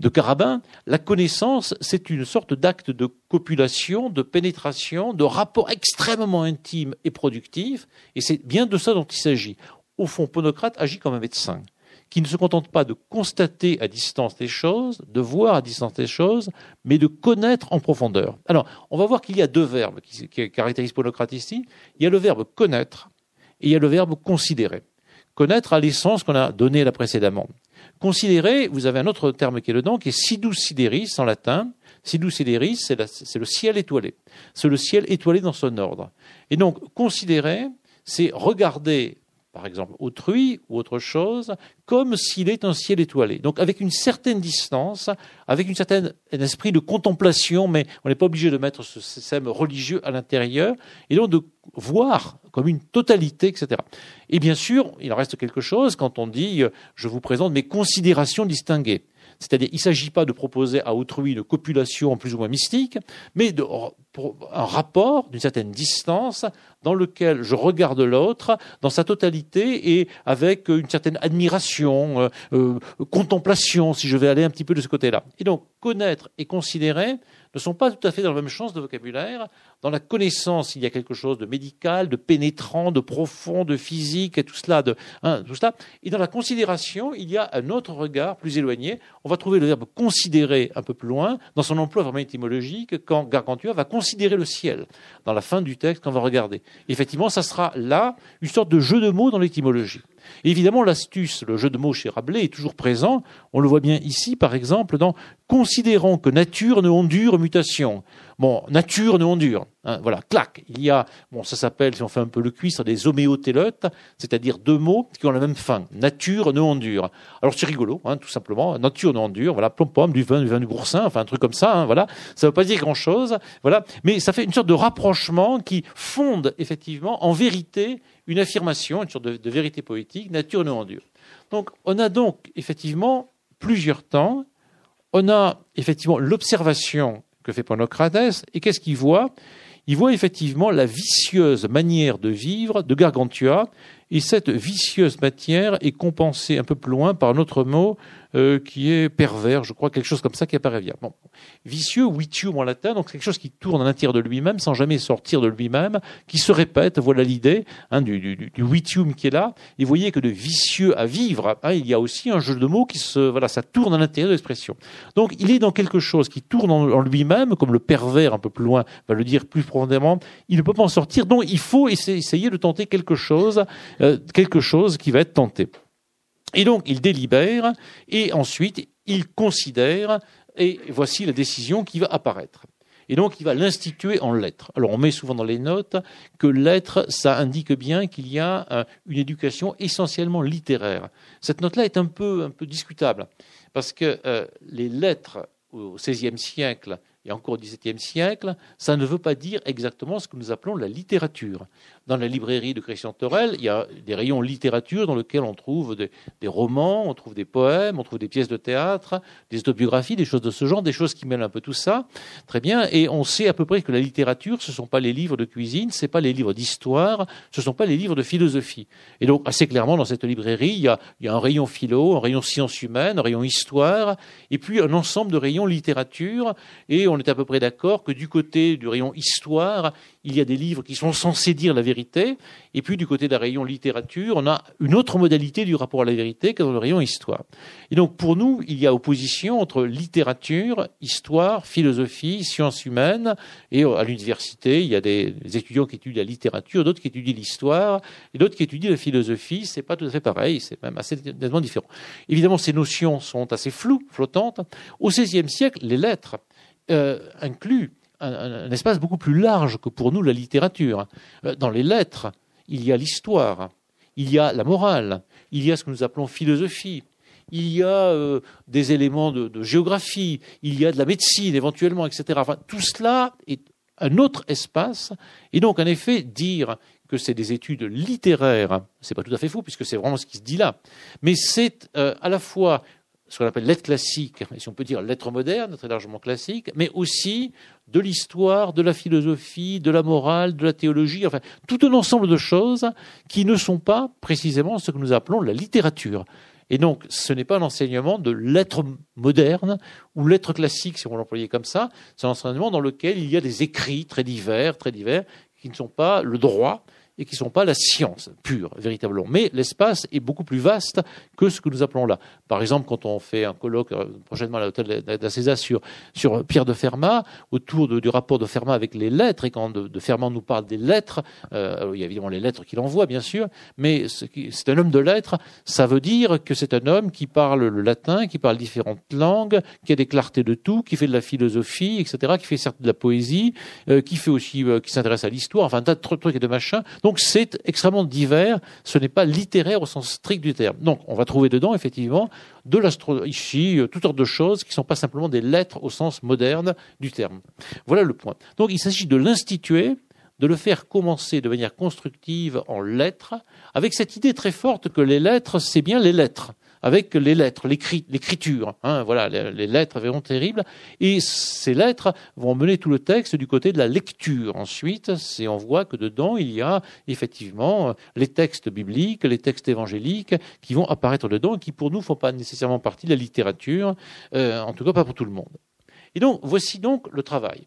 de carabin, la connaissance, c'est une sorte d'acte de copulation, de pénétration, de rapport extrêmement intime et productif, et c'est bien de ça dont il s'agit. Au fond, Ponocrate agit comme un médecin qui ne se contente pas de constater à distance des choses, de voir à distance des choses, mais de connaître en profondeur. Alors, on va voir qu'il y a deux verbes qui, caractérisent Ponocrate ici. Il y a le verbe connaître et il y a le verbe considérer. Connaître a l'essence qu'on a donné là précédemment. Considérer, vous avez un autre terme qui est dedans, qui est sidus sideris en latin. Sidus sideris, c'est le ciel étoilé. C'est le ciel étoilé dans son ordre. Et donc, considérer, c'est regarder par exemple autrui ou autre chose, comme s'il est un ciel étoilé. Donc avec une certaine distance, avec une certaine, esprit de contemplation, mais on n'est pas obligé de mettre ce système religieux à l'intérieur, et donc de voir comme une totalité, etc. Et bien sûr, il en reste quelque chose quand on dit euh, je vous présente mes considérations distinguées. C'est-à-dire, il ne s'agit pas de proposer à autrui une copulation plus ou moins mystique, mais de, un rapport d'une certaine distance dans lequel je regarde l'autre dans sa totalité et avec une certaine admiration, euh, euh, contemplation, si je vais aller un petit peu de ce côté-là. Et donc, connaître et considérer ne sont pas tout à fait dans la même chose de vocabulaire. Dans la connaissance, il y a quelque chose de médical, de pénétrant, de profond, de physique, et tout cela, hein, tout cela. Et dans la considération, il y a un autre regard plus éloigné. On va trouver le verbe considérer un peu plus loin, dans son emploi vraiment étymologique, quand Gargantua va considérer le ciel, dans la fin du texte qu'on va regarder. effectivement, ça sera là une sorte de jeu de mots dans l'étymologie. Évidemment, l'astuce, le jeu de mots chez Rabelais est toujours présent. On le voit bien ici, par exemple, dans Considérons que nature ne ondure mutation. Bon, nature ne ondure. Hein, voilà, clac. Il y a, bon, ça s'appelle, si on fait un peu le cuistre, des homéotélotes, c'est-à-dire deux mots qui ont la même fin. Nature ne ondure. Alors c'est rigolo, hein, tout simplement. Nature ne ondure. Voilà, plom pom, du vin, du vin du boursin, enfin un truc comme ça. Hein, voilà, ça ne veut pas dire grand-chose. Voilà, mais ça fait une sorte de rapprochement qui fonde effectivement en vérité une affirmation, une sorte de, vérité poétique, nature ne endure. Donc on a donc effectivement plusieurs temps. On a effectivement l'observation que fait Ponocrates, et qu'est-ce qu'il voit? Il voit effectivement la vicieuse manière de vivre de Gargantua, et cette vicieuse matière est compensée un peu plus loin par un autre mot euh, qui est pervers, je crois, quelque chose comme ça qui apparaît bien. Bon. Vicieux, vitium en latin, donc quelque chose qui tourne à l'intérieur de lui-même sans jamais sortir de lui-même, qui se répète, voilà l'idée hein, du, du, du, qui est là. Et vous voyez que de vicieux à vivre, hein, il y a aussi un jeu de mots qui se, voilà, ça tourne à l'intérieur de l'expression. Donc il est dans quelque chose qui tourne en, lui-même, comme le pervers un peu plus loin va le dire plus profondément, il ne peut pas en sortir, donc il faut essayer de tenter quelque chose, euh, quelque chose qui va être tenté. Et donc, il délibère et ensuite, il considère et voici la décision qui va apparaître. Et donc, il va l'instituer en lettres. Alors, on met souvent dans les notes que lettres, ça indique bien qu'il y a euh, une éducation essentiellement littéraire. Cette note-là est un peu, discutable, parce que euh, les lettres au XVIe siècle et encore au XVIIe siècle, ça ne veut pas dire exactement ce que nous appelons la littérature. Dans la librairie de Christian Torel, il y a des rayons littérature dans lesquels on trouve des, romans, on trouve des poèmes, on trouve des pièces de théâtre, des autobiographies, des choses de ce genre, des choses qui mêlent un peu tout ça. Très bien. Et on sait à peu près que la littérature, ce ne sont pas les livres de cuisine, ce pas les livres d'histoire, ce ne sont pas les livres de philosophie. Et donc, assez clairement, dans cette librairie, il y a, il y a un rayon philo, un rayon sciences humaines, un rayon histoire, et puis un ensemble de rayons littérature, et on est à peu près d'accord que du côté du rayon histoire, il y a des livres qui sont censés dire la vérité, et puis du côté la rayon littérature, on a une autre modalité du rapport à la vérité que dans le rayon histoire. Et donc pour nous, il y a opposition entre littérature, histoire, philosophie, sciences humaines, et à l'université, il y a des étudiants qui étudient la littérature, d'autres qui étudient l'histoire, et d'autres qui étudient la philosophie. C'est pas tout à fait pareil, c'est même assez nettement différent. Évidemment, ces notions sont assez floues, flottantes. Au XVIe siècle, les lettres euh, incluent un, espace beaucoup plus large que pour nous la littérature. Euh, dans les lettres, il y a l'histoire, il y a la morale, il y a ce que nous appelons philosophie, il y a euh, des éléments de, géographie, il y a de la médecine éventuellement, etc. Enfin, tout cela est un autre espace. Et donc, en effet, dire que c'est des études littéraires, c'est pas tout à fait faux, puisque c'est vraiment ce qui se dit là. Mais c'est euh, à la fois ce qu'on appelle lettres classiques, et si on peut dire lettres modernes, très largement classiques, mais aussi de l'histoire, de la philosophie, de la morale, de la théologie, enfin tout un ensemble de choses qui ne sont pas précisément ce que nous appelons la littérature. Et donc, ce n'est pas un enseignement de lettres modernes ou lettres classiques, si on l'employait comme ça. C'est un enseignement dans lequel il y a des écrits très divers, très divers, qui ne sont pas le droit, et qui ne sont pas la science pure, véritablement. Mais l'espace est beaucoup plus vaste que ce que nous appelons là. Par exemple, quand on fait un colloque euh, prochainement à l'hôtel d'Asseza sur, Pierre de Fermat, autour du rapport de Fermat avec les lettres, et quand de, Fermat nous parle des lettres, euh, il y a évidemment les lettres qu'il envoie, bien sûr, mais c'est un homme de lettres, ça veut dire que c'est un homme qui parle le latin, qui parle différentes langues, qui a des clartés de tout, qui fait de la philosophie, etc., qui fait certes de la poésie, euh, qui fait aussi, qui s'intéresse à l'histoire, enfin un tas de trucs et de machins. C'est extrêmement divers, ce n'est pas littéraire au sens strict du terme. Donc on va trouver dedans effectivement de l'astrologie, euh, toutes sortes de choses qui ne sont pas simplement des lettres au sens moderne du terme. Voilà le point. Donc il s'agit de l'instituer, de le faire commencer de manière constructive en lettres, avec cette idée très forte que les lettres, c'est bien les lettres avec les lettres, l'écriture. Hein, voilà, les, lettres verront terribles. Et ces lettres vont mener tout le texte du côté de la lecture. Ensuite, on voit que dedans, il y a effectivement les textes bibliques, les textes évangéliques qui vont apparaître dedans et qui, pour nous, ne font pas nécessairement partie de la littérature, euh, en tout cas pas pour tout le monde. Et donc, voici donc le travail.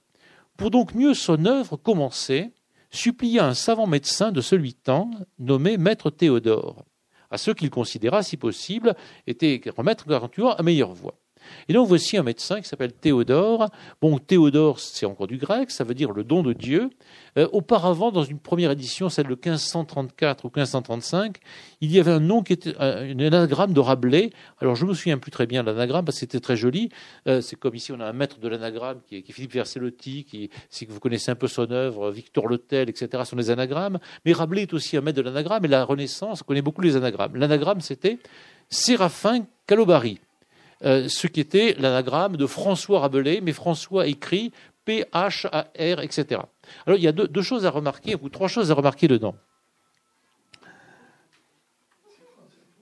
Pour donc mieux son œuvre commencer, supplia un savant médecin de celui temps, nommé Maître Théodore à ceux qu'il considéra, si possible, étaient remettre garantir à meilleure voie. Et donc voici un médecin qui s'appelle Théodore. Bon, Théodore, c'est encore du grec, ça veut dire le don de Dieu. Euh, auparavant, dans une première édition, celle de 1534 ou 1535, il y avait un nom qui était un, anagramme de Rabelais. Alors je me souviens plus très bien de l'anagramme parce que c'était très joli. Euh, c'est comme ici, on a un maître de l'anagramme qui est, Philippe Versellotti, qui, si vous connaissez un peu son œuvre, Victor Letel, etc., sont des anagrammes. Mais Rabelais est aussi un maître de l'anagramme et la Renaissance connaît beaucoup les anagrammes. L'anagramme, c'était Séraphin Calobari. Euh, ce qui était l'anagramme de François Rabelais, mais François écrit P-H-A-R, etc. Alors il y a deux, choses à remarquer, ou trois choses à remarquer dedans.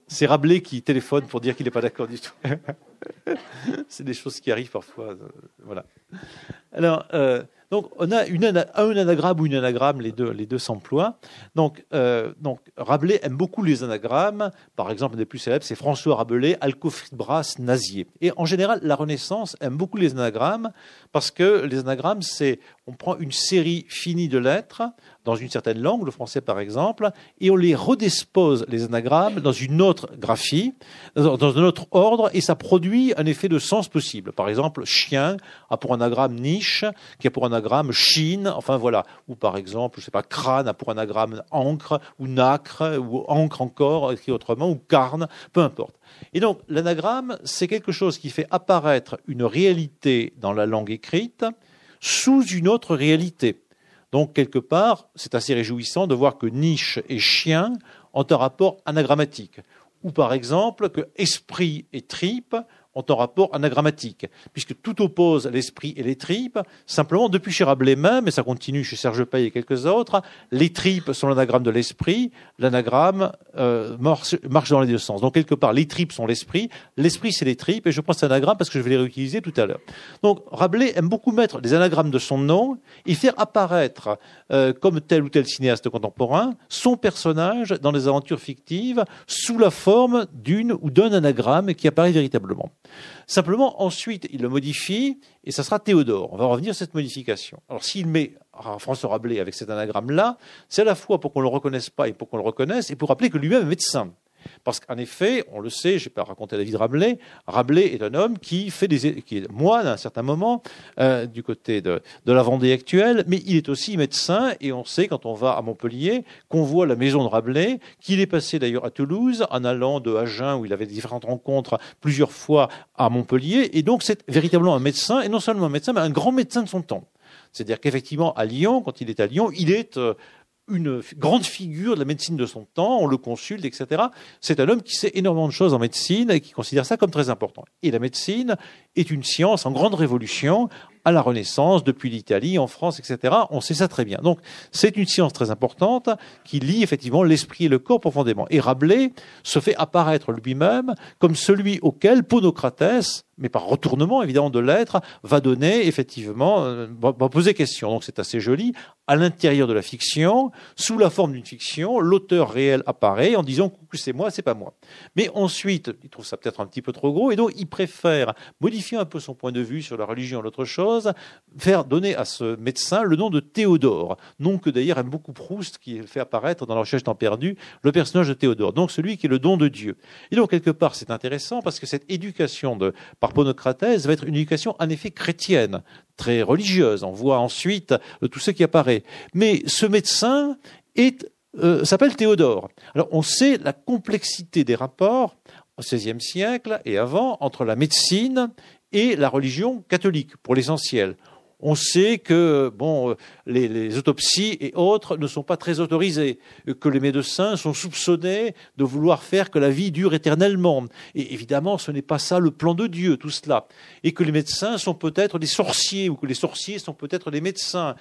C'est Rabelais qui téléphone pour dire qu'il n'est pas d'accord du tout. C'est des choses qui arrivent parfois. Euh, voilà. Alors, euh, donc, on a une, un anagramme ou une anagramme, les deux, s'emploient. Donc, euh, donc, Rabelais aime beaucoup les anagrammes. Par exemple, un des plus célèbres, c'est François Rabelais, Alcofibras Nazier. Et en général, la Renaissance aime beaucoup les anagrammes parce que les anagrammes, c'est on prend une série finie de lettres dans une certaine langue, le français par exemple, et on les redispose, les anagrammes, dans une autre graphie, dans un autre ordre, et ça produit un effet de sens possible. Par exemple, chien a pour anagramme niche, qui a pour anagramme chine, enfin voilà. Ou par exemple, je sais pas, crâne a pour anagramme encre, ou nacre, ou encre encore, écrit autrement, ou carne, peu importe. Et donc, l'anagramme, c'est quelque chose qui fait apparaître une réalité dans la langue écrite sous une autre réalité. Donc, quelque part, c'est assez réjouissant de voir que niche et chien ont un rapport anagrammatique. Ou par exemple, que esprit et tripe ont un rapport anagrammatique, puisque tout oppose l'esprit et les tripes. Simplement, depuis chez Rabelais même, et ça continue chez Serge Pay et quelques autres, les tripes sont l'anagramme de l'esprit, l'anagramme euh, marche, dans les deux sens. Donc, quelque part, les tripes sont l'esprit, l'esprit c'est les tripes, et je prends cet anagramme parce que je vais les réutiliser tout à l'heure. Donc, Rabelais aime beaucoup mettre des anagrammes de son nom et faire apparaître, euh, comme tel ou tel cinéaste contemporain, son personnage dans des aventures fictives sous la forme d'une ou d'un anagramme qui apparaît véritablement. Simplement, ensuite, il le modifie et ça sera Théodore. On va revenir sur cette modification. Alors, s'il met François Rabelais avec cet anagramme-là, c'est à la fois pour qu'on ne le reconnaisse pas et pour qu'on le reconnaisse et pour rappeler que lui-même est médecin. Parce qu'en effet, on le sait, je n'ai pas raconté la vie de Rabelais, Rabelais est un homme qui, fait des, qui est moine à un certain moment euh, du côté de, de, la Vendée actuelle, mais il est aussi médecin et on sait quand on va à Montpellier qu'on voit la maison de Rabelais, qu'il est passé d'ailleurs à Toulouse en allant de Agen où il avait différentes rencontres plusieurs fois à Montpellier et donc c'est véritablement un médecin et non seulement un médecin mais un grand médecin de son temps. C'est-à-dire qu'effectivement, à Lyon, quand il est à Lyon, il est euh, une grande figure de la médecine de son temps, on le consulte, etc. C'est un homme qui sait énormément de choses en médecine et qui considère ça comme très important. Et la médecine est une science en grande révolution à la Renaissance, depuis l'Italie, en France, etc. On sait ça très bien. Donc, c'est une science très importante qui lie effectivement l'esprit et le corps profondément. Et Rabelais se fait apparaître lui-même comme celui auquel Ponocrates mais par retournement évidemment de l'être, va donner effectivement, euh, va poser question. Donc c'est assez joli. À l'intérieur de la fiction, sous la forme d'une fiction, l'auteur réel apparaît en disant que c'est moi, c'est pas moi. Mais ensuite, il trouve ça peut-être un petit peu trop gros et donc il préfère modifier un peu son point de vue sur la religion ou l'autre chose, faire donner à ce médecin le nom de Théodore, nom que d'ailleurs aime beaucoup Proust qui fait apparaître dans la recherche temps perdu le personnage de Théodore. Donc celui qui est le don de Dieu. Et donc quelque part c'est intéressant parce que cette éducation de par Ponocrates va être une éducation en effet chrétienne, très religieuse. On voit ensuite euh, tout ce qui apparaît. Mais ce médecin euh, s'appelle Théodore. On sait la complexité des rapports au XVIe siècle et avant entre la médecine et la religion catholique, pour l'essentiel on sait que bon, les, autopsies et autres ne sont pas très autorisées, que les médecins sont soupçonnés de vouloir faire que la vie dure éternellement. Et évidemment, ce n'est pas ça le plan de Dieu, tout cela. Et que les médecins sont peut-être des sorciers, ou que les sorciers sont peut-être des médecins.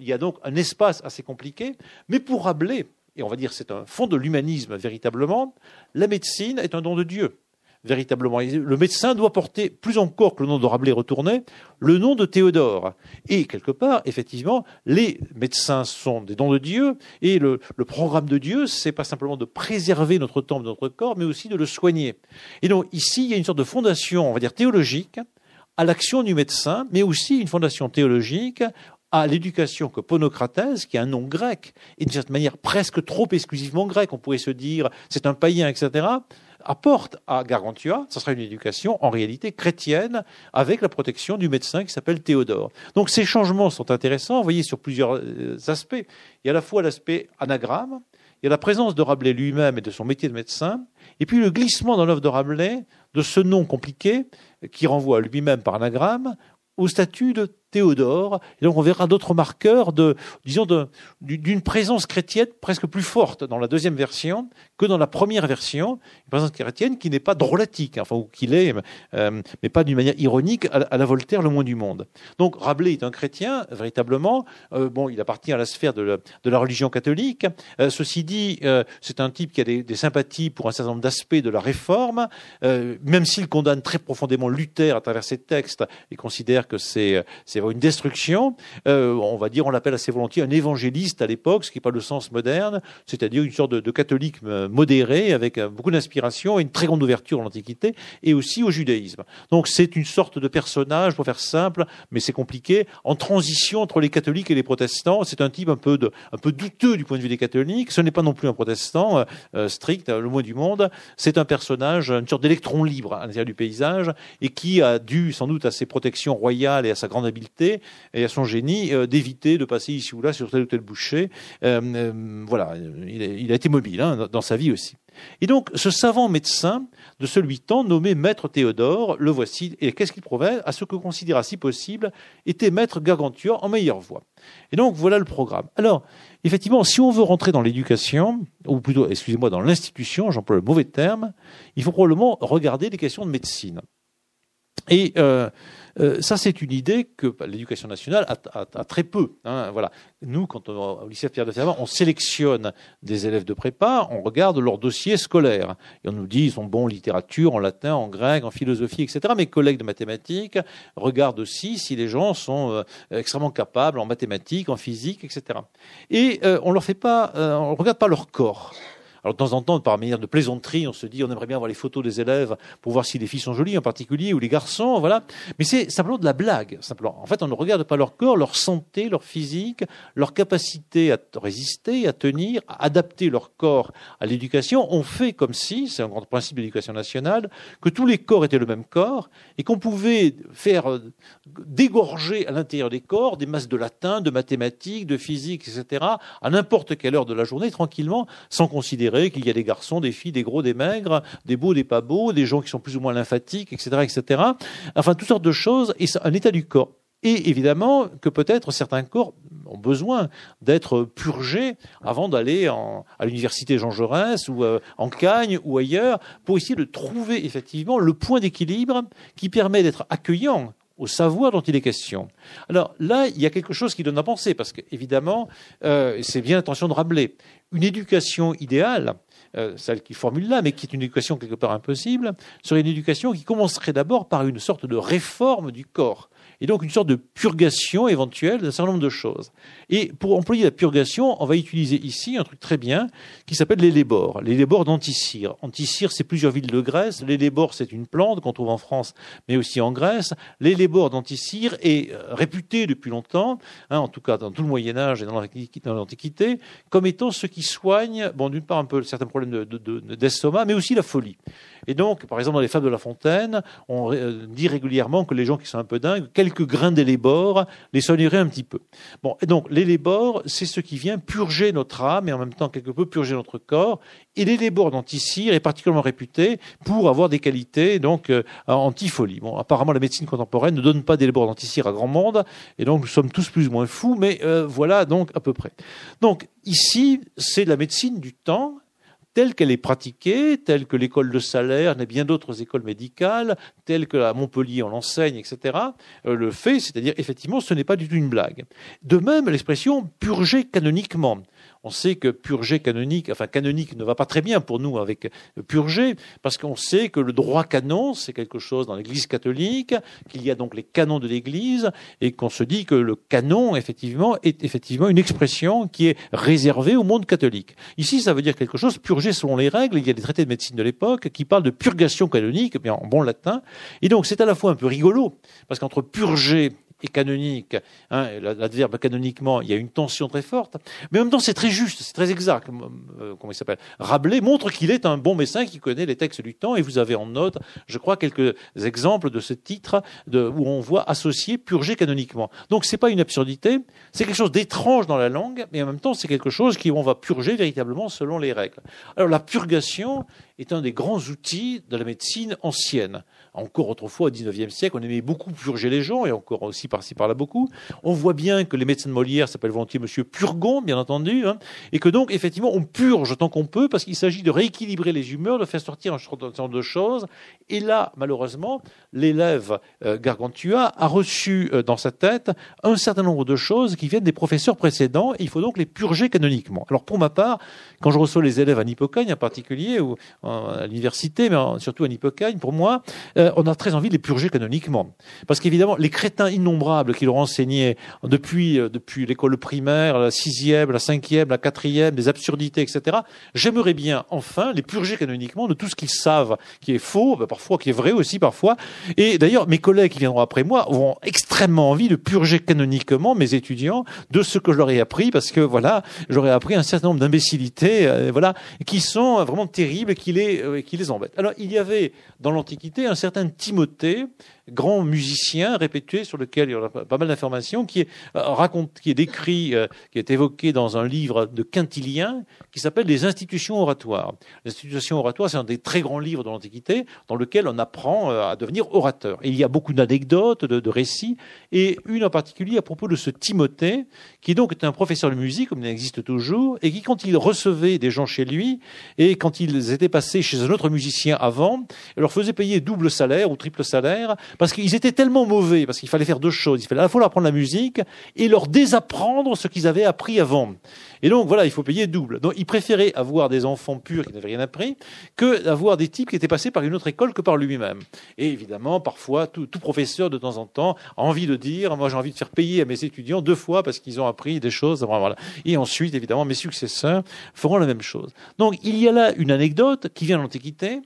Il y a donc un espace assez compliqué. Mais pour Rabelais, et on va dire c'est un fond de l'humanisme véritablement, la médecine est un don de Dieu véritablement. Le médecin doit porter, plus encore que le nom de Rabelais retourné, le nom de Théodore. Et quelque part, effectivement, les médecins sont des dons de Dieu, et le, programme de Dieu, c'est pas simplement de préserver notre temps, notre corps, mais aussi de le soigner. Et donc ici, il y a une sorte de fondation, on va dire théologique, à l'action du médecin, mais aussi une fondation théologique à l'éducation que Ponocrates, qui est un nom grec, et d'une certaine manière presque trop exclusivement grec, on pourrait se dire c'est un païen, etc., apporte à Gargantua, ce sera une éducation en réalité chrétienne avec la protection du médecin qui s'appelle Théodore. Donc ces changements sont intéressants, vous voyez, sur plusieurs euh, aspects. Il y a à la fois l'aspect anagramme, il y a la présence de Rabelais lui-même et de son métier de médecin, et puis le glissement dans l'œuvre de Rabelais de ce nom compliqué qui renvoie lui-même par anagramme au statut de Théodore. Et donc on verra d'autres marqueurs de, disons, d'une présence chrétienne presque plus forte dans la deuxième version que dans la première version, une présence chrétienne qui n'est pas drôlatique, enfin, ou qui l'est, euh, mais pas d'une manière ironique, à, la Voltaire, le moins du monde. Donc Rabelais est un chrétien, véritablement. Euh, bon, il appartient à la sphère de, la, religion catholique. Euh, ceci dit, c'est un type qui a des, des, sympathies pour un certain nombre d'aspects de la réforme, même s'il condamne très profondément Luther à travers ses textes et considère que c'est une destruction. Euh, on va dire, on l'appelle assez volontiers un évangéliste à l'époque, ce qui n'est pas le sens moderne, c'est-à-dire une sorte de, catholique euh, modéré avec euh, beaucoup d'inspiration et une très grande ouverture à l'Antiquité et aussi au judaïsme. Donc c'est une sorte de personnage, pour faire simple, mais c'est compliqué, en transition entre les catholiques et les protestants. C'est un type un peu, un peu douteux du point de vue des catholiques. Ce n'est pas non plus un protestant strict, le moins du monde. C'est un personnage, une sorte d'électron libre à l'intérieur du paysage et qui a dû sans doute à ses protections royales et à sa grande habileté et à son génie euh, d'éviter de passer ici ou là sur tel ou tel boucher. Euh, euh, voilà, il a, été mobile hein, dans sa vie aussi. Et donc, ce savant médecin de celui temps, nommé Maître Théodore, le voici, et qu'est-ce qu'il prouvait À ce que considéra, si possible, était Maître Gargantua en meilleure voie. Et donc, voilà le programme. Alors, effectivement, si on veut rentrer dans l'éducation, ou plutôt, excusez-moi, dans l'institution, j'emploie le mauvais terme, il faut probablement regarder les questions de médecine. Et ça, c'est une idée que l'éducation nationale a, très peu. Hein, voilà. Nous, quand on, au lycée Pierre de Fermat, on sélectionne des élèves de prépa, on regarde leur dossier scolaire. Et on nous dit, ils sont bons en littérature, en latin, en grec, en philosophie, etc. Mes collègues de mathématiques regardent aussi si les gens sont euh, extrêmement capables en mathématiques, en physique, etc. Et euh, on leur fait pas, on regarde pas leur corps. Alors de temps en temps, par manière de plaisanterie, on se dit on aimerait bien voir les photos des élèves pour voir si les filles sont jolies en particulier ou les garçons, voilà. Mais c'est simplement de la blague. Simplement. En fait, on ne regarde pas leur corps, leur santé, leur physique, leur capacité à résister, à tenir, à adapter leur corps à l'éducation. On fait comme si, c'est un grand principe de l'éducation nationale, que tous les corps étaient le même corps et qu'on pouvait faire euh, dégorger à l'intérieur des corps des masses de latin, de mathématiques, de physique, etc., à n'importe quelle heure de la journée, tranquillement, sans considérer qu'il y a des garçons, des filles, des gros, des maigres, des beaux, des pas beaux, des gens qui sont plus ou moins lymphatiques, etc., etc. Enfin, toutes sortes de choses, et un état du corps. Et évidemment que peut-être certains corps ont besoin d'être purgés avant d'aller à l'université Jean Jaurès ou euh, en Cagne ou ailleurs pour essayer de trouver effectivement le point d'équilibre qui permet d'être accueillant au savoir dont il est question. Alors là, il y a quelque chose qui donne à penser, parce qu'évidemment, euh, c'est bien l'intention de Rabelais. Une éducation idéale, euh, celle qui formule là, mais qui est une éducation quelque part impossible, serait une éducation qui commencerait d'abord par une sorte de réforme du corps et donc une sorte de purgation éventuelle d'un certain nombre de choses. Et pour employer la purgation, on va utiliser ici un truc très bien qui s'appelle l'élébore, l'élébore d'Anticire. Anticire, c'est plusieurs villes de Grèce. L'élébore, c'est une plante qu'on trouve en France, mais aussi en Grèce. L'élébore d'Anticire est euh, réputé depuis longtemps, hein, en tout cas dans tout le Moyen Âge et dans l'Antiquité, comme étant ce qui soigne, bon, d'une part un peu certains problèmes d'estomac, de, mais aussi la folie. Et donc, par exemple, dans les Fables de La Fontaine, on euh, dit régulièrement que les gens qui sont un peu dingues, quelques grains d'élébore les soigneraient un petit peu. Bon, donc l'élébore, c'est ce qui vient purger notre âme et en même temps quelque peu purger notre corps. Et l'élébore d'anticire est particulièrement réputé pour avoir des qualités donc euh, anti-folie. Bon, apparemment la médecine contemporaine ne donne pas d'élébore d'anticire à grand monde, et donc nous sommes tous plus ou moins fous, mais euh, voilà donc à peu près. Donc ici, c'est la médecine du temps telle qu'elle est pratiquée, telle que l'école de salaire et bien d'autres écoles médicales, telle que à Montpellier on l'enseigne, etc., euh, le fait, c'est-à-dire effectivement ce n'est pas du tout une blague. De même, l'expression purger canoniquement on sait que purger canonique, enfin canonique ne va pas très bien pour nous avec purger, parce qu'on sait que le droit canon, c'est quelque chose dans l'Église catholique, qu'il y a donc les canons de l'Église, et qu'on se dit que le canon, effectivement, est effectivement une expression qui est réservée au monde catholique. Ici, ça veut dire quelque chose, purger selon les règles, il y a des traités de médecine de l'époque qui parlent de purgation canonique, bien en bon latin, et donc c'est à la fois un peu rigolo, parce qu'entre purger et canonique, hein, l'adverbe canoniquement, il y a une tension très forte, mais en même temps c'est très juste, c'est très exact. Euh, comment il s'appelle? Rabelais montre qu'il est un bon médecin qui connaît les textes du temps, et vous avez en note, je crois, quelques exemples de ce titre de, où on voit associer purger canoniquement. Donc c'est pas une absurdité, c'est quelque chose d'étrange dans la langue, mais en même temps c'est quelque chose qui on va purger véritablement selon les règles. Alors la purgation est un des grands outils de la médecine ancienne encore autrefois au XIXe siècle, on aimait beaucoup purger les gens, et encore aussi par-ci par-là beaucoup. On voit bien que les médecins de Molière s'appellent volontiers Monsieur Purgon, bien entendu, hein, et que donc effectivement on purge tant qu'on peut, parce qu'il s'agit de rééquilibrer les humeurs, de faire sortir un certain nombre de choses. Et là, malheureusement, l'élève euh, Gargantua a reçu euh, dans sa tête un certain nombre de choses qui viennent des professeurs précédents, et il faut donc les purger canoniquement. Alors pour ma part, quand je reçois les élèves à Nippocagne en particulier, ou à l'université, mais surtout à Nippocagne, pour moi, euh, on a très envie de les purger canoniquement. Parce qu'évidemment, les crétins innombrables qui leur enseignaient depuis, euh, depuis l'école primaire, la sixième, la cinquième, la quatrième, des absurdités, etc., j'aimerais bien enfin les purger canoniquement de tout ce qu'ils savent qui est faux, ben, parfois qui est vrai aussi parfois. Et d'ailleurs, mes collègues qui viendront après moi auront extrêmement envie de purger canoniquement mes étudiants de ce que je leur ai appris, parce que voilà, j'aurais appris un certain nombre d'imbécilités, euh, voilà, qui sont vraiment terribles, qui les, qui les embêtent. Alors, il y avait dans l'Antiquité un certain Timothée grand musicien répété sur lequel il y a pas mal d'informations, qui est euh, qui est décrit, euh, qui est évoqué dans un livre de Quintilien qui s'appelle Les institutions oratoires. Les institutions oratoires, c'est un des très grands livres de l'Antiquité dans lequel on apprend euh, à devenir orateur. il y a beaucoup d'anecdotes, de, récits, et une en particulier à propos de ce Timothée, qui donc était un professeur de musique, comme il existe toujours, et qui, quand il recevait des gens chez lui, et quand ils étaient chez un autre musicien avant et leur faisait payer double salaire ou triple salaire parce qu'ils étaient tellement mauvais, parce qu'il fallait faire deux choses. Il fallait à la fois leur apprendre la musique et leur désapprendre ce qu'ils avaient appris avant. Et donc voilà, il faut payer double. Donc il préférait avoir des enfants purs qui n'avaient rien appris que d'avoir des types qui étaient passés par une autre école que par lui-même. Et évidemment, parfois, tout, professeur de temps en temps a envie de dire, moi j'ai envie de faire payer à mes étudiants deux fois parce qu'ils ont appris des choses. Et ensuite, évidemment, mes successeurs feront la même chose. Donc il y a là une anecdote qui vient de l'Antiquité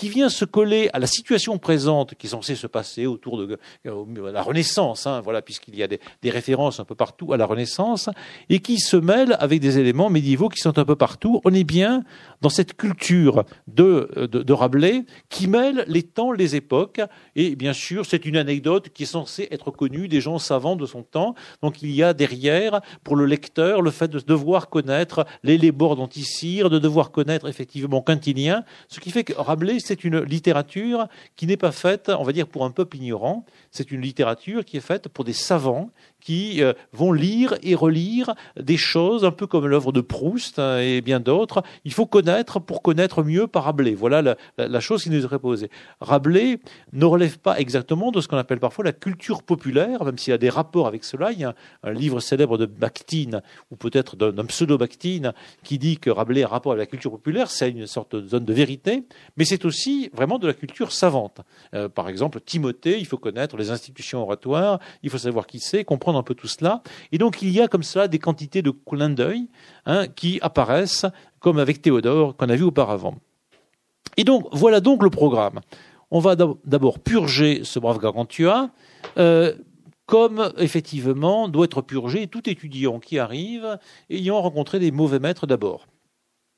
qui vient se coller à la situation présente qui est censée se passer autour de euh, la Renaissance, hein, voilà, puisqu'il y a des, références un peu partout à la Renaissance, et qui se mêle avec des éléments médiévaux qui sont un peu partout. On est bien dans cette culture de, de, Rabelais qui mêle les temps, les époques, et bien sûr, c'est une anecdote qui est censée être connue des gens savants de son temps. Donc il y a derrière, pour le lecteur, le fait de devoir connaître les Lébors d'Anticire, de devoir connaître effectivement Quintilien, ce qui fait que Rabelais c'est une littérature qui n'est pas faite, on va dire, pour un peuple ignorant. C'est une littérature qui est faite pour des savants qui euh, vont lire et relire des choses, un peu comme l'œuvre de Proust hein, et bien d'autres. Il faut connaître pour connaître mieux par Rabelais. Voilà la, chose qui nous est posée. Rabelais ne relève pas exactement de ce qu'on appelle parfois la culture populaire, même s'il y a des rapports avec cela. Il y a un, livre célèbre de Bakhtin, ou peut-être d'un pseudo-Bakhtin, qui dit que Rabelais a un rapport avec la culture populaire. C'est une sorte de zone de vérité, mais c'est aussi vraiment de la culture savante. Euh, par exemple, Timothée, il faut connaître les institutions oratoires, il faut savoir qui c'est, comprendre un peu tout cela. Et donc il y a comme cela des quantités de clins d'œil hein, qui apparaissent, comme avec Théodore qu'on a vu auparavant. Et donc voilà donc le programme. On va d'abord purger ce brave Gargantua, euh, comme effectivement doit être purgé tout étudiant qui arrive ayant rencontré des mauvais maîtres d'abord.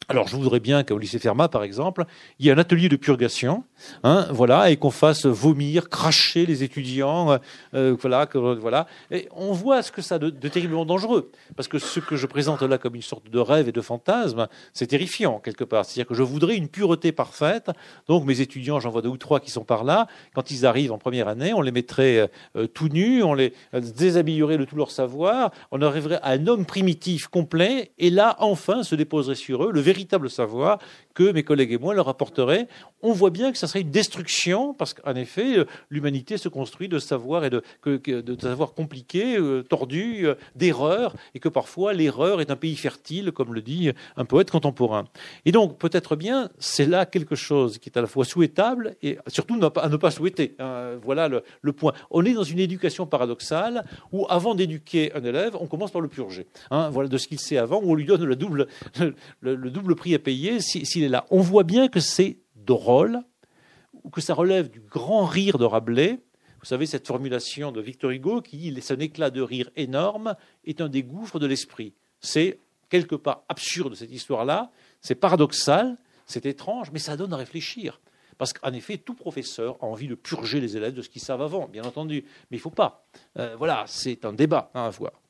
Alors, je voudrais bien qu'au lycée Fermat, par exemple, il y ait un atelier de purgation, hein, voilà, et qu'on fasse vomir, cracher les étudiants, euh, voilà, voilà. Et on voit ce que ça a de, terriblement dangereux, parce que ce que je présente là comme une sorte de rêve et de fantasme, c'est terrifiant quelque part. C'est-à-dire que je voudrais une pureté parfaite. Donc, mes étudiants, j'en vois deux ou trois qui sont par là. Quand ils arrivent en première année, on les mettrait euh, tout nus, on les déshabillerait de tout leur savoir, on arriverait à un homme primitif complet, et là, enfin, se déposerait sur eux le véritable savoir que mes collègues et moi leur apporteraient. On voit bien que ça serait une destruction, parce qu'en effet, l'humanité se construit de savoir et de, de savoir compliqué, euh, tordu, euh, d'erreurs, et que parfois l'erreur est un pays fertile, comme le dit un poète contemporain. Et donc, peut-être bien, c'est là quelque chose qui est à la fois souhaitable et surtout à ne pas souhaiter. Hein. voilà le, point. On est dans une éducation paradoxale où, avant d'éduquer un élève, on commence par le purger. Hein. voilà de ce qu'il sait avant, où on lui donne le double, le, double prix à payer s'il est là. On voit bien que c'est drôle, que ça relève du grand rire de Rabelais. Vous savez, cette formulation de Victor Hugo qui dit « un éclat de rire énorme est un des gouffres de l'esprit ». C'est quelque part absurde cette histoire-là, c'est paradoxal, c'est étrange, mais ça donne à réfléchir. Parce qu'en effet, tout professeur a envie de purger les élèves de ce qu'ils savent avant, bien entendu. Mais il ne faut pas. Euh, voilà, c'est un débat à avoir.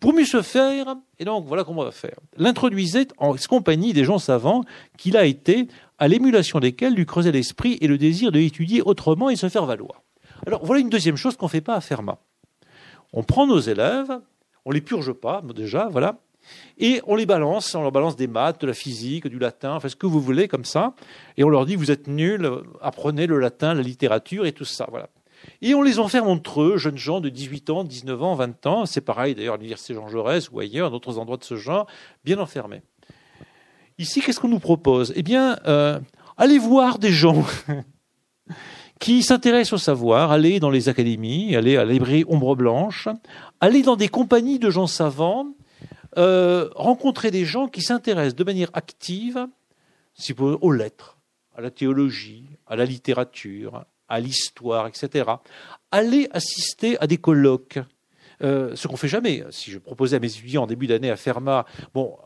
Pour mieux se faire, et donc voilà comment on va faire. L'introduisait en compagnie des gens savants qu'il a été, à l'émulation desquels lui creusait l'esprit et le désir de l'étudier autrement et se faire valoir. Alors voilà une deuxième chose qu'on ne fait pas à Fermat. On prend nos élèves, on les purge pas déjà, voilà, et on les balance, on leur balance des maths, de la physique, du latin, enfin ce que vous voulez comme ça, et on leur dit vous êtes nuls, apprenez le latin, la littérature et tout ça, voilà. Et on les enferme entre eux, jeunes gens de 18 ans, 19 ans, 20 ans. C'est pareil d'ailleurs à l'université Jean Jaurès ou ailleurs, d'autres endroits de ce genre, bien enfermés. Ici, qu'est-ce qu'on nous propose? Eh bien, euh, allez voir des gens qui s'intéressent au savoir, allez dans les académies, allez à la Ombre Blanche, allez dans des compagnies de gens savants, euh, rencontrer des gens qui s'intéressent de manière active aux lettres, à la théologie, à la littérature, à l'histoire, etc. Aller assister à des colloques. Euh, ce qu'on fait jamais. Si je proposais à mes étudiants en début d'année à Fermat, bon,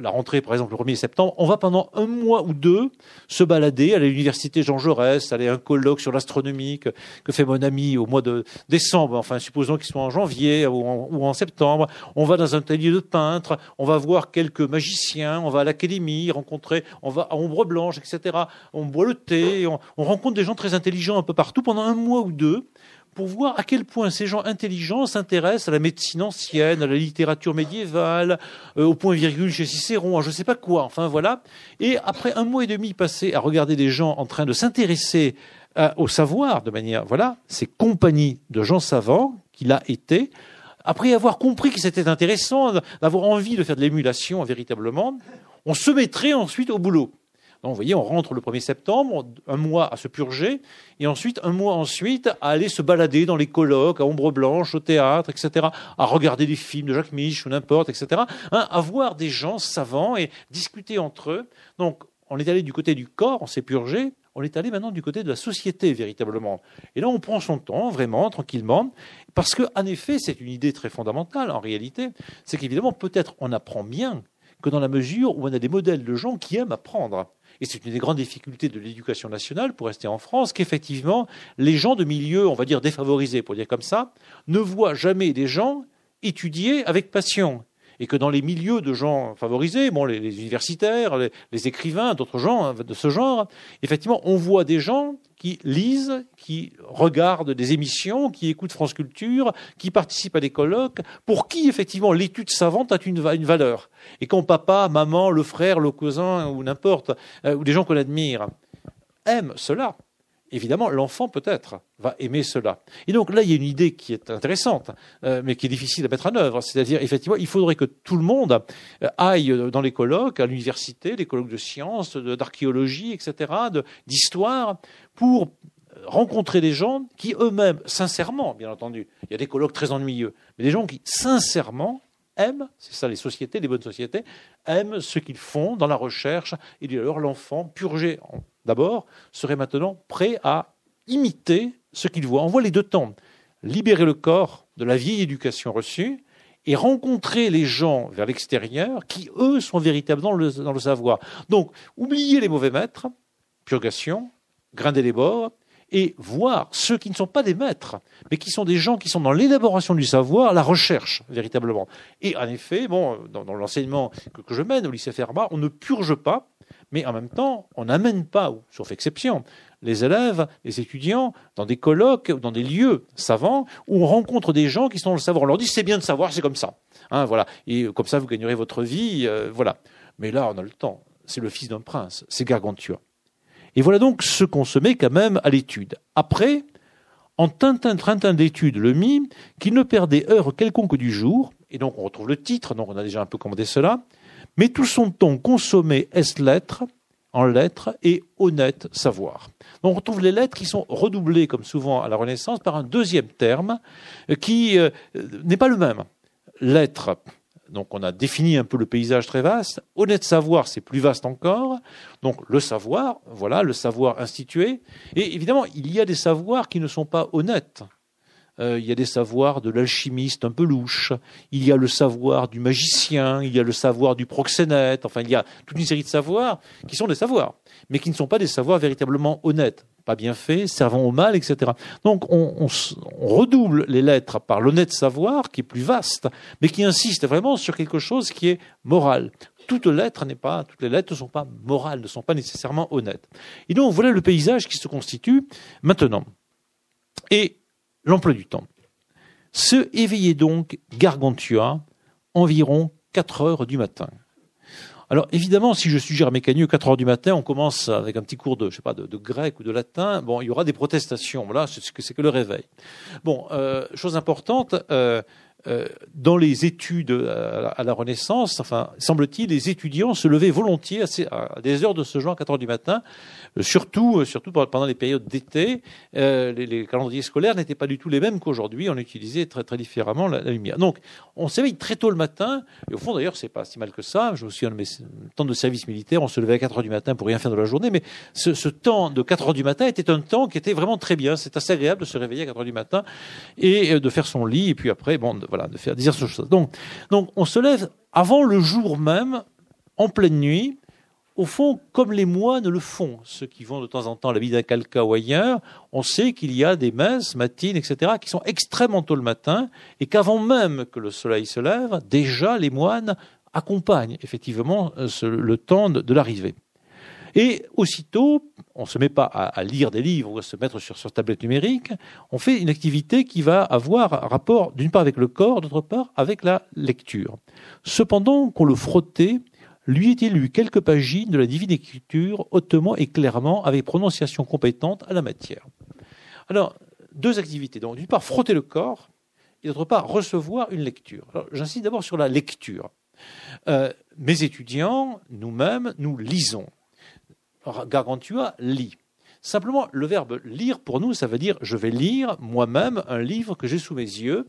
la rentrée, par exemple, le 1er septembre, on va pendant un mois ou deux se balader, à l'université Jean Jaurès, aller à un colloque sur l'astronomie que, fait mon ami au mois de décembre, enfin, supposons qu'il soit en janvier ou en, septembre. On va dans un atelier de peintre, on va voir quelques magiciens, on va à l'académie, rencontrer, on va à Ombre Blanche, etc. On boit le thé, on rencontre des gens très intelligents un peu partout pendant un mois ou deux pour voir à quel point ces gens intelligents s'intéressent à la médecine ancienne, à la littérature médiévale, euh, au point virgule chez Cicéron, à je ne sais pas quoi, enfin voilà. Et après un mois et demi passé à regarder des gens en train de s'intéresser au savoir de manière, voilà, ces compagnies de gens savants qu'il a été, après avoir compris que c'était intéressant, d'avoir envie de faire de l'émulation véritablement, on se mettrait ensuite au boulot. Donc, vous voyez, on rentre le 1er septembre, un mois à se purger, et ensuite un mois ensuite à aller se balader dans les colloques, à ombre blanche, au théâtre, etc., à regarder des films de Jacques Mich ou n'importe, etc., hein, à voir des gens savants et discuter entre eux. Donc, on est allé du côté du corps, on s'est purgé, on est allé maintenant du côté de la société véritablement. Et là, on prend son temps, vraiment, tranquillement, parce qu'en effet, c'est une idée très fondamentale en réalité, c'est qu'évidemment, peut-être on apprend bien que dans la mesure où on a des modèles de gens qui aiment apprendre. Et c'est une des grandes difficultés de l'éducation nationale, pour rester en France, qu'effectivement, les gens de milieux, on va dire défavorisés, pour dire comme ça, ne voient jamais des gens étudier avec passion et que dans les milieux de gens favorisés, bon, les, universitaires, les, écrivains, d'autres gens hein, de ce genre, effectivement, on voit des gens qui lisent, qui regardent des émissions, qui écoutent France Culture, qui participent à des colloques, pour qui effectivement l'étude savante a une, valeur. Et quand papa, maman, le frère, le cousin ou n'importe, euh, ou des gens qu'on admire, aiment cela, évidemment, l'enfant peut-être va aimer cela. Et donc là, il y a une idée qui est intéressante, euh, mais qui est difficile à mettre en œuvre. C'est-à-dire, effectivement, il faudrait que tout le monde euh, aille dans les colloques, à l'université, les colloques de sciences, d'archéologie, etc., d'histoire, pour rencontrer des gens qui eux-mêmes, sincèrement, bien entendu, il y a des colloques très ennuyeux, mais des gens qui, sincèrement, aiment, c'est ça les sociétés, les bonnes sociétés, aiment ce qu'ils font dans la recherche, et alors l'enfant, purgé d'abord, serait maintenant prêt à imiter ce qu'il voit. On voit les deux temps. Libérer le corps de la vieille éducation reçue et rencontrer les gens vers l'extérieur qui, eux, sont véritablement dans le, savoir. Donc, oublier les mauvais maîtres, purgation, grinder les bords, et voir ceux qui ne sont pas des maîtres, mais qui sont des gens qui sont dans l'élaboration du savoir, la recherche, véritablement. Et en effet, bon, dans, l'enseignement que, je mène au lycée Fermat, on ne purge pas, mais en même temps, on n'amène pas, sauf exception, les élèves, les étudiants, dans des colloques, dans des lieux savants, où on rencontre des gens qui sont dans le savoir. On leur dit c'est bien de savoir, c'est comme ça. Hein, voilà. Et comme ça, vous gagnerez votre vie. Euh, voilà. Mais là, on a le temps. C'est le fils d'un prince, c'est Gargantua. Et voilà donc ce qu'on se met quand même à l'étude. Après, en tintin trintin d'études, le mit, qu'il ne perdait heure quelconque du jour, et donc on retrouve le titre, donc on a déjà un peu commandé cela, mais tout son temps consommé est lettres, en lettres et honnête savoir. on retrouve les lettres qui sont redoublées, comme souvent à la Renaissance, par un deuxième terme euh, qui euh, n'est pas le même. Lettres, donc on a défini un peu le paysage très vaste. Honnête savoir, c'est plus vaste encore. Donc le savoir, voilà, le savoir institué. Et évidemment, il y a des savoirs qui ne sont pas honnêtes. Euh, il y a des savoirs de l'alchimiste un peu louche, il y a le savoir du magicien, il y a le savoir du proxénète, enfin il y a toute une série de savoirs qui sont des savoirs, mais qui ne sont pas des savoirs véritablement honnêtes, pas bien faits, servant au mal, etc. Donc on, redouble les lettres par l'honnête savoir qui est plus vaste, mais qui insiste vraiment sur quelque chose qui est moral toute lettre n'est pas, toutes les lettres ne sont pas morales, ne sont pas nécessairement honnêtes. Et donc voilà le paysage qui se constitue maintenant. Et L'emploi du temps. Se éveillait donc Gargantua environ 4 heures du matin. Alors évidemment, si je suggère à Mécanieux 4 heures du matin, on commence avec un petit cours de, de, grec ou de latin. Bon, il y aura des protestations. Voilà, c'est que que le réveil. Bon, euh, chose importante, euh, euh, dans les études à la, Renaissance, enfin, semble-t-il, les étudiants se levaient volontiers à, des heures de ce genre, à 4 heures du matin, surtout, euh, surtout pendant les périodes d'été. les, calendriers scolaires n'étaient pas du tout les mêmes qu'aujourd'hui. On utilisait très, très différemment la, lumière. Donc, on s'éveille très tôt le matin. Et au fond, d'ailleurs, c'est pas si mal que ça. Je me souviens de mes temps de service militaire. On se levait à 4 heures du matin pour rien faire de la journée. Mais ce, temps de 4 heures du matin était un temps qui était vraiment très bien. C'est assez agréable de se réveiller à 4 heures du matin et de faire son lit. Et puis après, bon, de faire dire ce. Donc, donc, on se lève avant le jour même, en pleine nuit, au fond, comme les moines le font, ceux qui vont de temps en temps à la vida calca ou ailleurs, on sait qu'il y a des messes matines, etc., qui sont extrêmement tôt le matin, et qu'avant même que le soleil se lève, déjà les moines accompagnent effectivement euh, le temps de l'arrivée. Et aussitôt, on ne se met pas à, lire des livres ou à se mettre sur, sur tablette numérique, on fait une activité qui va avoir rapport d'une part avec le corps, d'autre part avec la lecture. Cependant, qu'on le frottait, lui était lu quelques pagines de la divine écriture hautement et clairement avec prononciation compétente à la matière? Alors, deux activités. Donc, d'une part, frotter le corps, et d'autre part, recevoir une lecture. J'insiste d'abord sur la lecture. Euh, mes étudiants, nous-mêmes, nous lisons. Gargantua lit. Simplement, le verbe lire, pour nous, ça veut dire je vais lire moi-même un livre que j'ai sous mes yeux,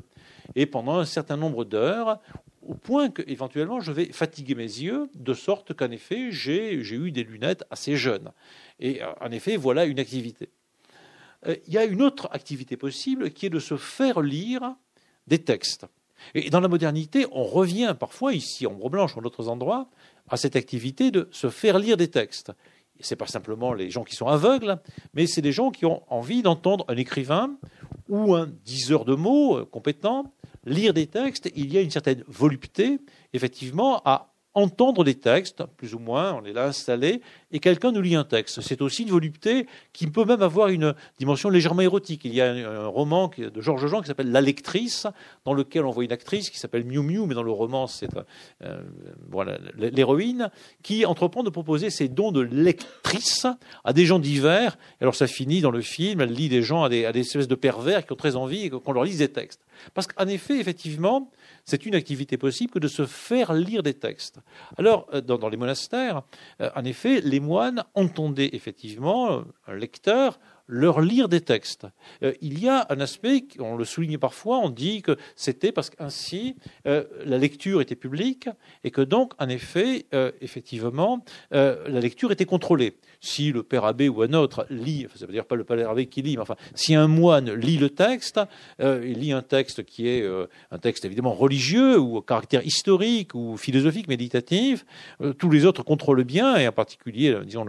et pendant un certain nombre d'heures, au point que éventuellement je vais fatiguer mes yeux, de sorte qu'en effet, j'ai eu des lunettes assez jeunes. Et euh, en effet, voilà une activité. Euh, il y a une autre activité possible qui est de se faire lire des textes. Et dans la modernité, on revient parfois, ici en Blanche ou en d'autres endroits, à cette activité de se faire lire des textes. Ce n'est pas simplement les gens qui sont aveugles, mais c'est des gens qui ont envie d'entendre un écrivain ou un diseur de mots euh, compétent lire des textes. Il y a une certaine volupté, effectivement, à entendre des textes, plus ou moins, on est là installé, et quelqu'un nous lit un texte. C'est aussi une volupté qui peut même avoir une dimension légèrement érotique. Il y a un, roman de Georges Jean qui s'appelle La lectrice, dans lequel on voit une actrice qui s'appelle Miu Miu, mais dans le roman c'est euh, voilà l'héroïne, qui entreprend de proposer ses dons de lectrice à des gens divers. Alors ça finit dans le film, elle lit des gens à des espèces de pervers qui ont très envie qu'on leur lise des textes. Parce qu'en effet, effectivement, c'est une activité possible que de se faire lire des textes. Alors, euh, dans, les monastères, euh, en effet, les moines entendaient effectivement euh, un lecteur leur lire des textes. Euh, il y a un aspect, on le souligne parfois, on dit que c'était parce qu'ainsi euh, la lecture était publique et que donc, en effet, euh, effectivement, la lecture était contrôlée. Si le père abbé ou un autre lit, ça veut dire pas le père abbé qui lit, mais enfin, si un moine lit le texte, il lit un texte qui est un texte évidemment religieux ou au caractère historique ou philosophique, méditatif, tous les autres contrôlent bien, et en particulier, disons,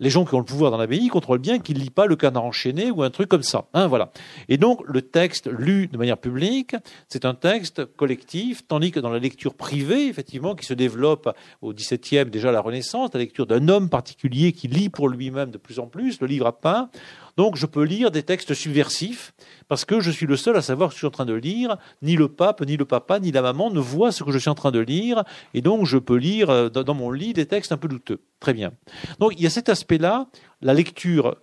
les gens qui ont le pouvoir dans l'abbaye contrôlent bien qu'il ne lit pas le enchaîné ou un truc comme ça. Hein, voilà. Et donc le texte lu de manière publique, c'est un texte collectif, tandis que dans la lecture privée, effectivement, qui se développe au XVIIe déjà la Renaissance, la lecture d'un homme particulier qui lit pour lui-même de plus en plus, le livre à pain. Donc je peux lire des textes subversifs parce que je suis le seul à savoir ce que je suis en train de lire. Ni le pape, ni le papa, ni la maman ne voient ce que je suis en train de lire. Et donc je peux lire euh, dans mon lit des textes un peu douteux. Très bien. Donc il y a cet aspect-là, la lecture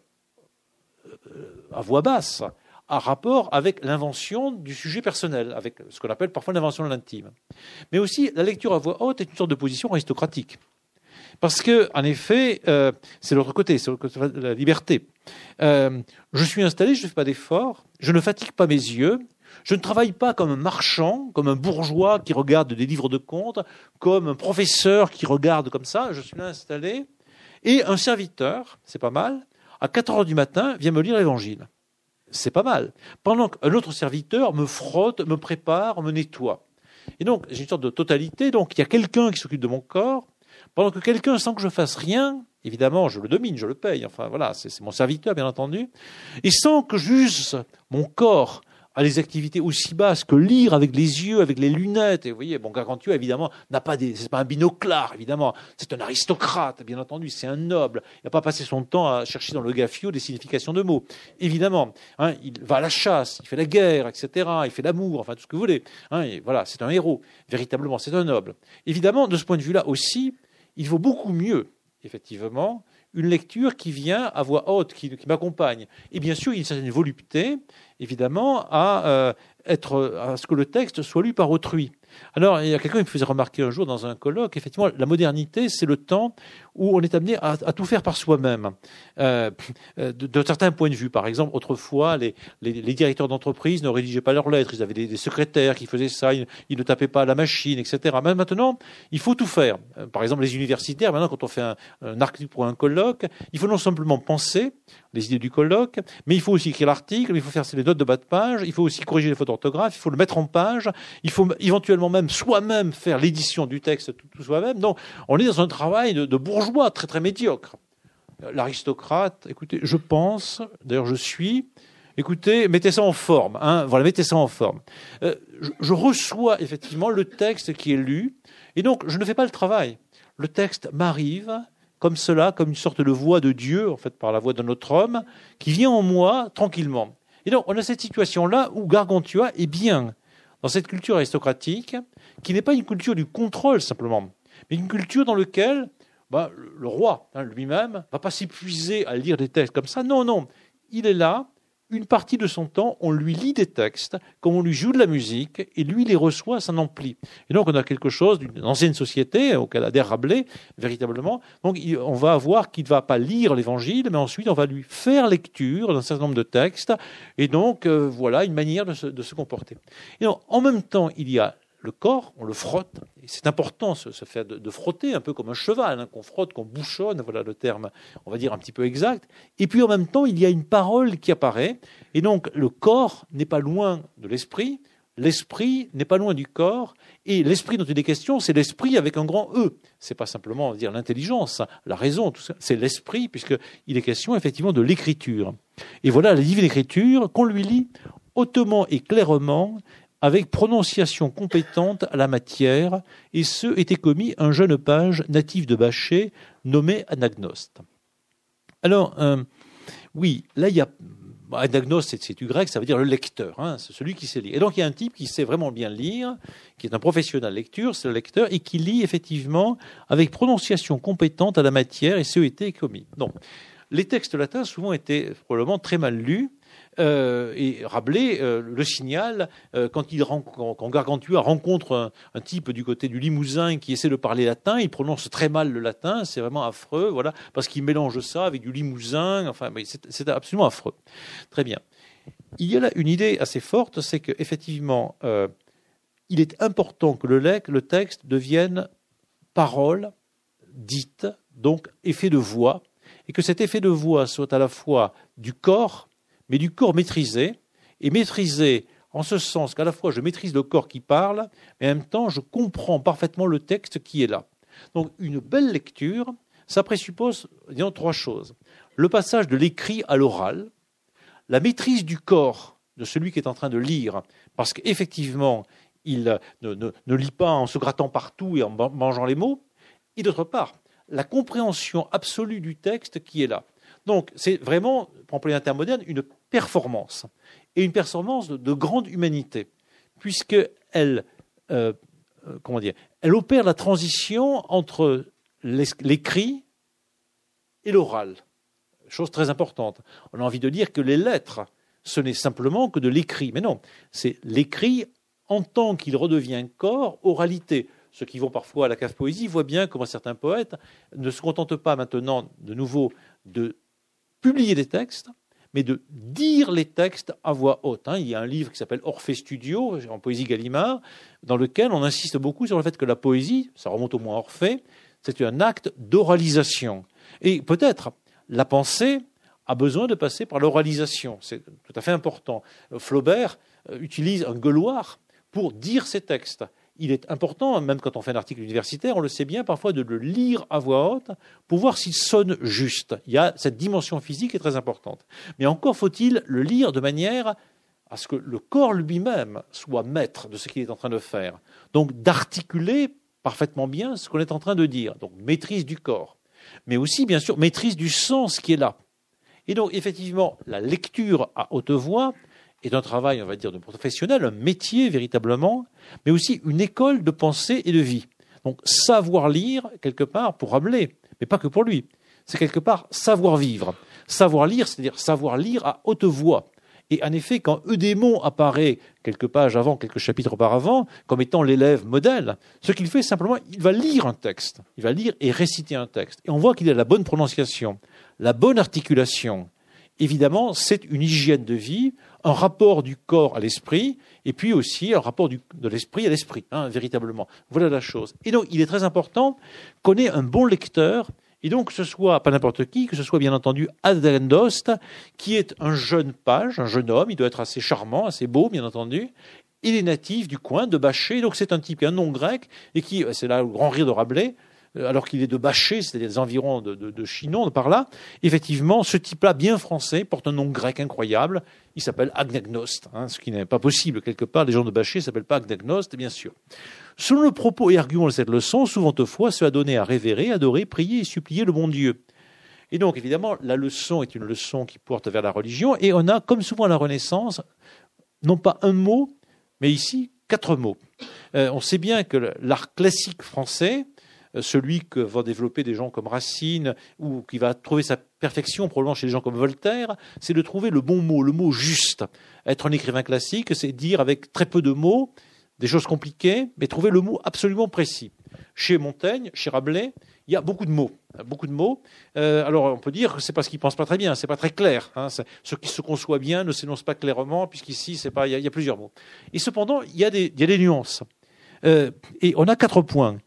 à voix basse, à rapport avec l'invention du sujet personnel, avec ce qu'on appelle parfois l'invention de l'intime. Mais aussi, la lecture à voix haute est une sorte de position aristocratique. Parce que, en effet, euh, c'est l'autre côté, c'est la liberté. Euh, je suis installé, je ne fais pas d'effort, je ne fatigue pas mes yeux, je ne travaille pas comme un marchand, comme un bourgeois qui regarde des livres de comptes, comme un professeur qui regarde comme ça. Je suis là installé. Et un serviteur, c'est pas mal, à 4 heures du matin, vient me lire l'évangile. C'est pas mal. Pendant qu'un autre serviteur me frotte, me prépare, me nettoie. Et donc, j'ai une sorte de totalité. Donc, il y a quelqu'un qui s'occupe de mon corps, pendant que quelqu'un, sans que je fasse rien, évidemment, je le domine, je le paye. Enfin, voilà, c'est mon serviteur, bien entendu. Et sans que j'use mon corps à des activités aussi basses que lire avec les yeux, avec les lunettes. Et vous voyez, bon, Gargantua, évidemment, n'a pas des, c'est pas un binoclard, évidemment. C'est un aristocrate, bien entendu. C'est un noble. Il n'a pas passé son temps à chercher dans le gaffio des significations de mots. Évidemment, hein, il va à la chasse, il fait la guerre, etc. Il fait l'amour, enfin, tout ce que vous voulez. Hein, voilà, c'est un héros. Véritablement, c'est un noble. Évidemment, de ce point de vue-là aussi, il vaut beaucoup mieux, effectivement, une lecture qui vient à voix haute, qui, m'accompagne. Et bien sûr, il y a une certaine volupté évidemment, euh, à ce que le texte soit lu par autrui. Alors, il y a quelqu'un qui me faisait remarquer un jour dans un colloque, effectivement, la modernité, c'est le temps où on est amené à, tout faire par soi-même. Euh, de, certains points de vue, par exemple, autrefois, les, directeurs d'entreprise ne rédigeaient pas leurs lettres, ils avaient des, secrétaires qui faisaient ça, ils, ne tapaient pas à la machine, etc. Mais maintenant, il faut tout faire. Euh, par exemple, les universitaires, maintenant, quand on fait un, un article pour un colloque, il faut non simplement penser les idées du colloque, mais il faut aussi écrire l'article, il faut faire les notes de bas de page, il faut aussi corriger les fautes d'orthographe, il faut le mettre en page, il faut éventuellement même soi-même faire l'édition du texte tout, soi-même. Donc, on est dans un travail de, de bourgeois très très médiocre. L'aristocrate, écoutez, je pense, d'ailleurs je suis, écoutez, mettez ça en forme, hein, voilà, mettez ça en forme. Euh, je, reçois effectivement le texte qui est lu, et donc je ne fais pas le travail. Le texte m'arrive, comme cela, comme une sorte de voix de Dieu, en fait, par la voix de notre homme, qui vient en moi tranquillement. Et donc, on a cette situation-là où Gargantua est bien dans cette culture aristocratique, qui n'est pas une culture du contrôle simplement, mais une culture dans laquelle bah, le roi hein, lui-même va pas s'épuiser à lire des textes comme ça. Non, non, il est là une partie de son temps, on lui lit des textes, comme on lui joue de la musique, et lui les reçoit, ça n'emplit. Et donc on a quelque chose d'une ancienne société auquel adhère Rabelais, véritablement. Donc on va avoir qu'il ne va pas lire l'évangile, mais ensuite on va lui faire lecture d'un certain nombre de textes, et donc euh, voilà une manière de se, de se comporter. Et donc, en même temps, il y a le corps, on le frotte. C'est important ce, fait de, frotter, un peu comme un cheval, hein, qu'on frotte, qu'on bouchonne, voilà le terme, on va dire un petit peu exact. Et puis en même temps, il y a une parole qui apparaît. Et donc le corps n'est pas loin de l'esprit, l'esprit n'est pas loin du corps. Et l'esprit dont il est question, c'est l'esprit avec un grand E. C'est pas simplement dire l'intelligence, la raison, tout ça. C'est l'esprit, puisqu'il est question effectivement de l'écriture. Et voilà la divine écriture qu'on lui lit hautement et clairement avec prononciation compétente à la matière, et ce était commis un jeune page natif de Bachet nommé Anagnost. Alors, euh, oui, là, il y a. Anagnost, c'est du grec, ça veut dire le lecteur, hein, c'est celui qui sait lire. Et donc, il y a un type qui sait vraiment bien lire, qui est un professionnel lecture, c'est le lecteur, et qui lit effectivement avec prononciation compétente à la matière, et ce était commis. Donc, les textes latins souvent étaient probablement très mal lus, euh, et Rabelais euh, le signale euh, quand, il, Gargantua rencontre un, type du côté du Limousin qui essaie de parler latin, il prononce très mal le latin, c'est vraiment affreux, voilà, parce qu'il mélange ça avec du Limousin, enfin, c'est absolument affreux. Très bien. Il y a là une idée assez forte, c'est qu'effectivement, il est important que le, le texte devienne parole dite, donc effet de voix, et que cet effet de voix soit à la fois du corps mais du corps maîtrisé, et maîtrisé en ce sens qu'à la fois je maîtrise le corps qui parle, mais en même temps je comprends parfaitement le texte qui est là. Donc une belle lecture, ça présuppose trois choses. Le passage de l'écrit à l'oral, la maîtrise du corps de celui qui est en train de lire, parce qu'effectivement, il ne, ne, lit pas en se grattant partout et en mangeant les mots, et d'autre part, la compréhension absolue du texte qui est là. Donc, c'est vraiment, pour employer un terme moderne, une performance. Et une performance de, grande humanité, puisqu'elle euh, euh, elle opère la transition entre l'écrit et l'oral. Chose très importante. On a envie de dire que les lettres, ce n'est simplement que de l'écrit. Mais non, c'est l'écrit en tant qu'il redevient corps, oralité. Ceux qui vont parfois à la cave poésie voient bien comment certains poètes ne se contentent pas maintenant de nouveau de publier des textes, mais de dire les textes à voix haute. Hein. Il y a un livre qui s'appelle Orphée Studio, en poésie Gallimard, dans lequel on insiste beaucoup sur le fait que la poésie, ça remonte au moins à Orphée, c'est un acte d'oralisation. Et peut-être la pensée a besoin de passer par l'oralisation. C'est tout à fait important. Flaubert euh, utilise un gueuloir pour dire ses textes il est important, même quand on fait un article universitaire, on le sait bien parfois, de le lire à voix haute pour voir s'il sonne juste. Il y a cette dimension physique qui est très importante. Mais encore faut-il le lire de manière à ce que le corps lui-même soit maître de ce qu'il est en train de faire. Donc d'articuler parfaitement bien ce qu'on est en train de dire. Donc maîtrise du corps. Mais aussi, bien sûr, maîtrise du sens qui est là. Et donc, effectivement, la lecture à haute voix est un travail, on va dire, de professionnel, un métier véritablement, mais aussi une école de pensée et de vie. Donc savoir lire, quelque part, pour Rabelais, mais pas que pour lui, c'est quelque part savoir vivre. Savoir lire, c'est-à-dire savoir lire à haute voix. Et en effet, quand Eudémon apparaît quelques pages avant, quelques chapitres auparavant, comme étant l'élève modèle, ce qu'il fait simplement, il va lire un texte. Il va lire et réciter un texte. Et on voit qu'il a la bonne prononciation, la bonne articulation. Évidemment, c'est une hygiène de vie un rapport du corps à l'esprit, et puis aussi un rapport de l'esprit à l'esprit, hein, véritablement. Voilà la chose. Et donc, il est très important qu'on ait un bon lecteur, et donc que ce soit pas n'importe qui, que ce soit bien entendu Adrendost, qui est un jeune page, un jeune homme, il doit être assez charmant, assez beau, bien entendu. Il est natif du coin de Bachet, donc c'est un type un nom grec, et qui, c'est là le grand rire de Rabelais, alors qu'il est de Bâché, c'est-à-dire des environs de, de, Chinon, par là, effectivement, ce type-là, bien français, porte un nom grec incroyable. Il s'appelle Agnagnost, hein, ce qui n'est pas possible quelque part. Les gens de Bâché ne s'appellent pas Agnagnost, bien sûr. Selon le propos et argument de cette leçon, souvent fois, cela donné à révérer, adorer, prier et supplier le bon Dieu. Et donc, évidemment, la leçon est une leçon qui porte vers la religion, et on a, comme souvent à la Renaissance, non pas un mot, mais ici quatre mots. Euh, on sait bien que l'art classique français, euh, celui que vont développer des gens comme Racine, ou qui va trouver sa perfection probablement chez des gens comme Voltaire, c'est de trouver le bon mot, le mot juste. Être un écrivain classique, c'est dire avec très peu de mots des choses compliquées, mais trouver le mot absolument précis. Chez Montaigne, chez Rabelais, il y a beaucoup de mots. Beaucoup de mots. Euh, alors, on peut dire que c'est parce qu'ils pensent pas très bien, c'est pas très clair. Hein. ce qui se conçoit bien ne s'énonce pas clairement, puisqu'ici, c'est pas, il y, a plusieurs mots. Et cependant, il y a des, des nuances. Euh, et on a quatre points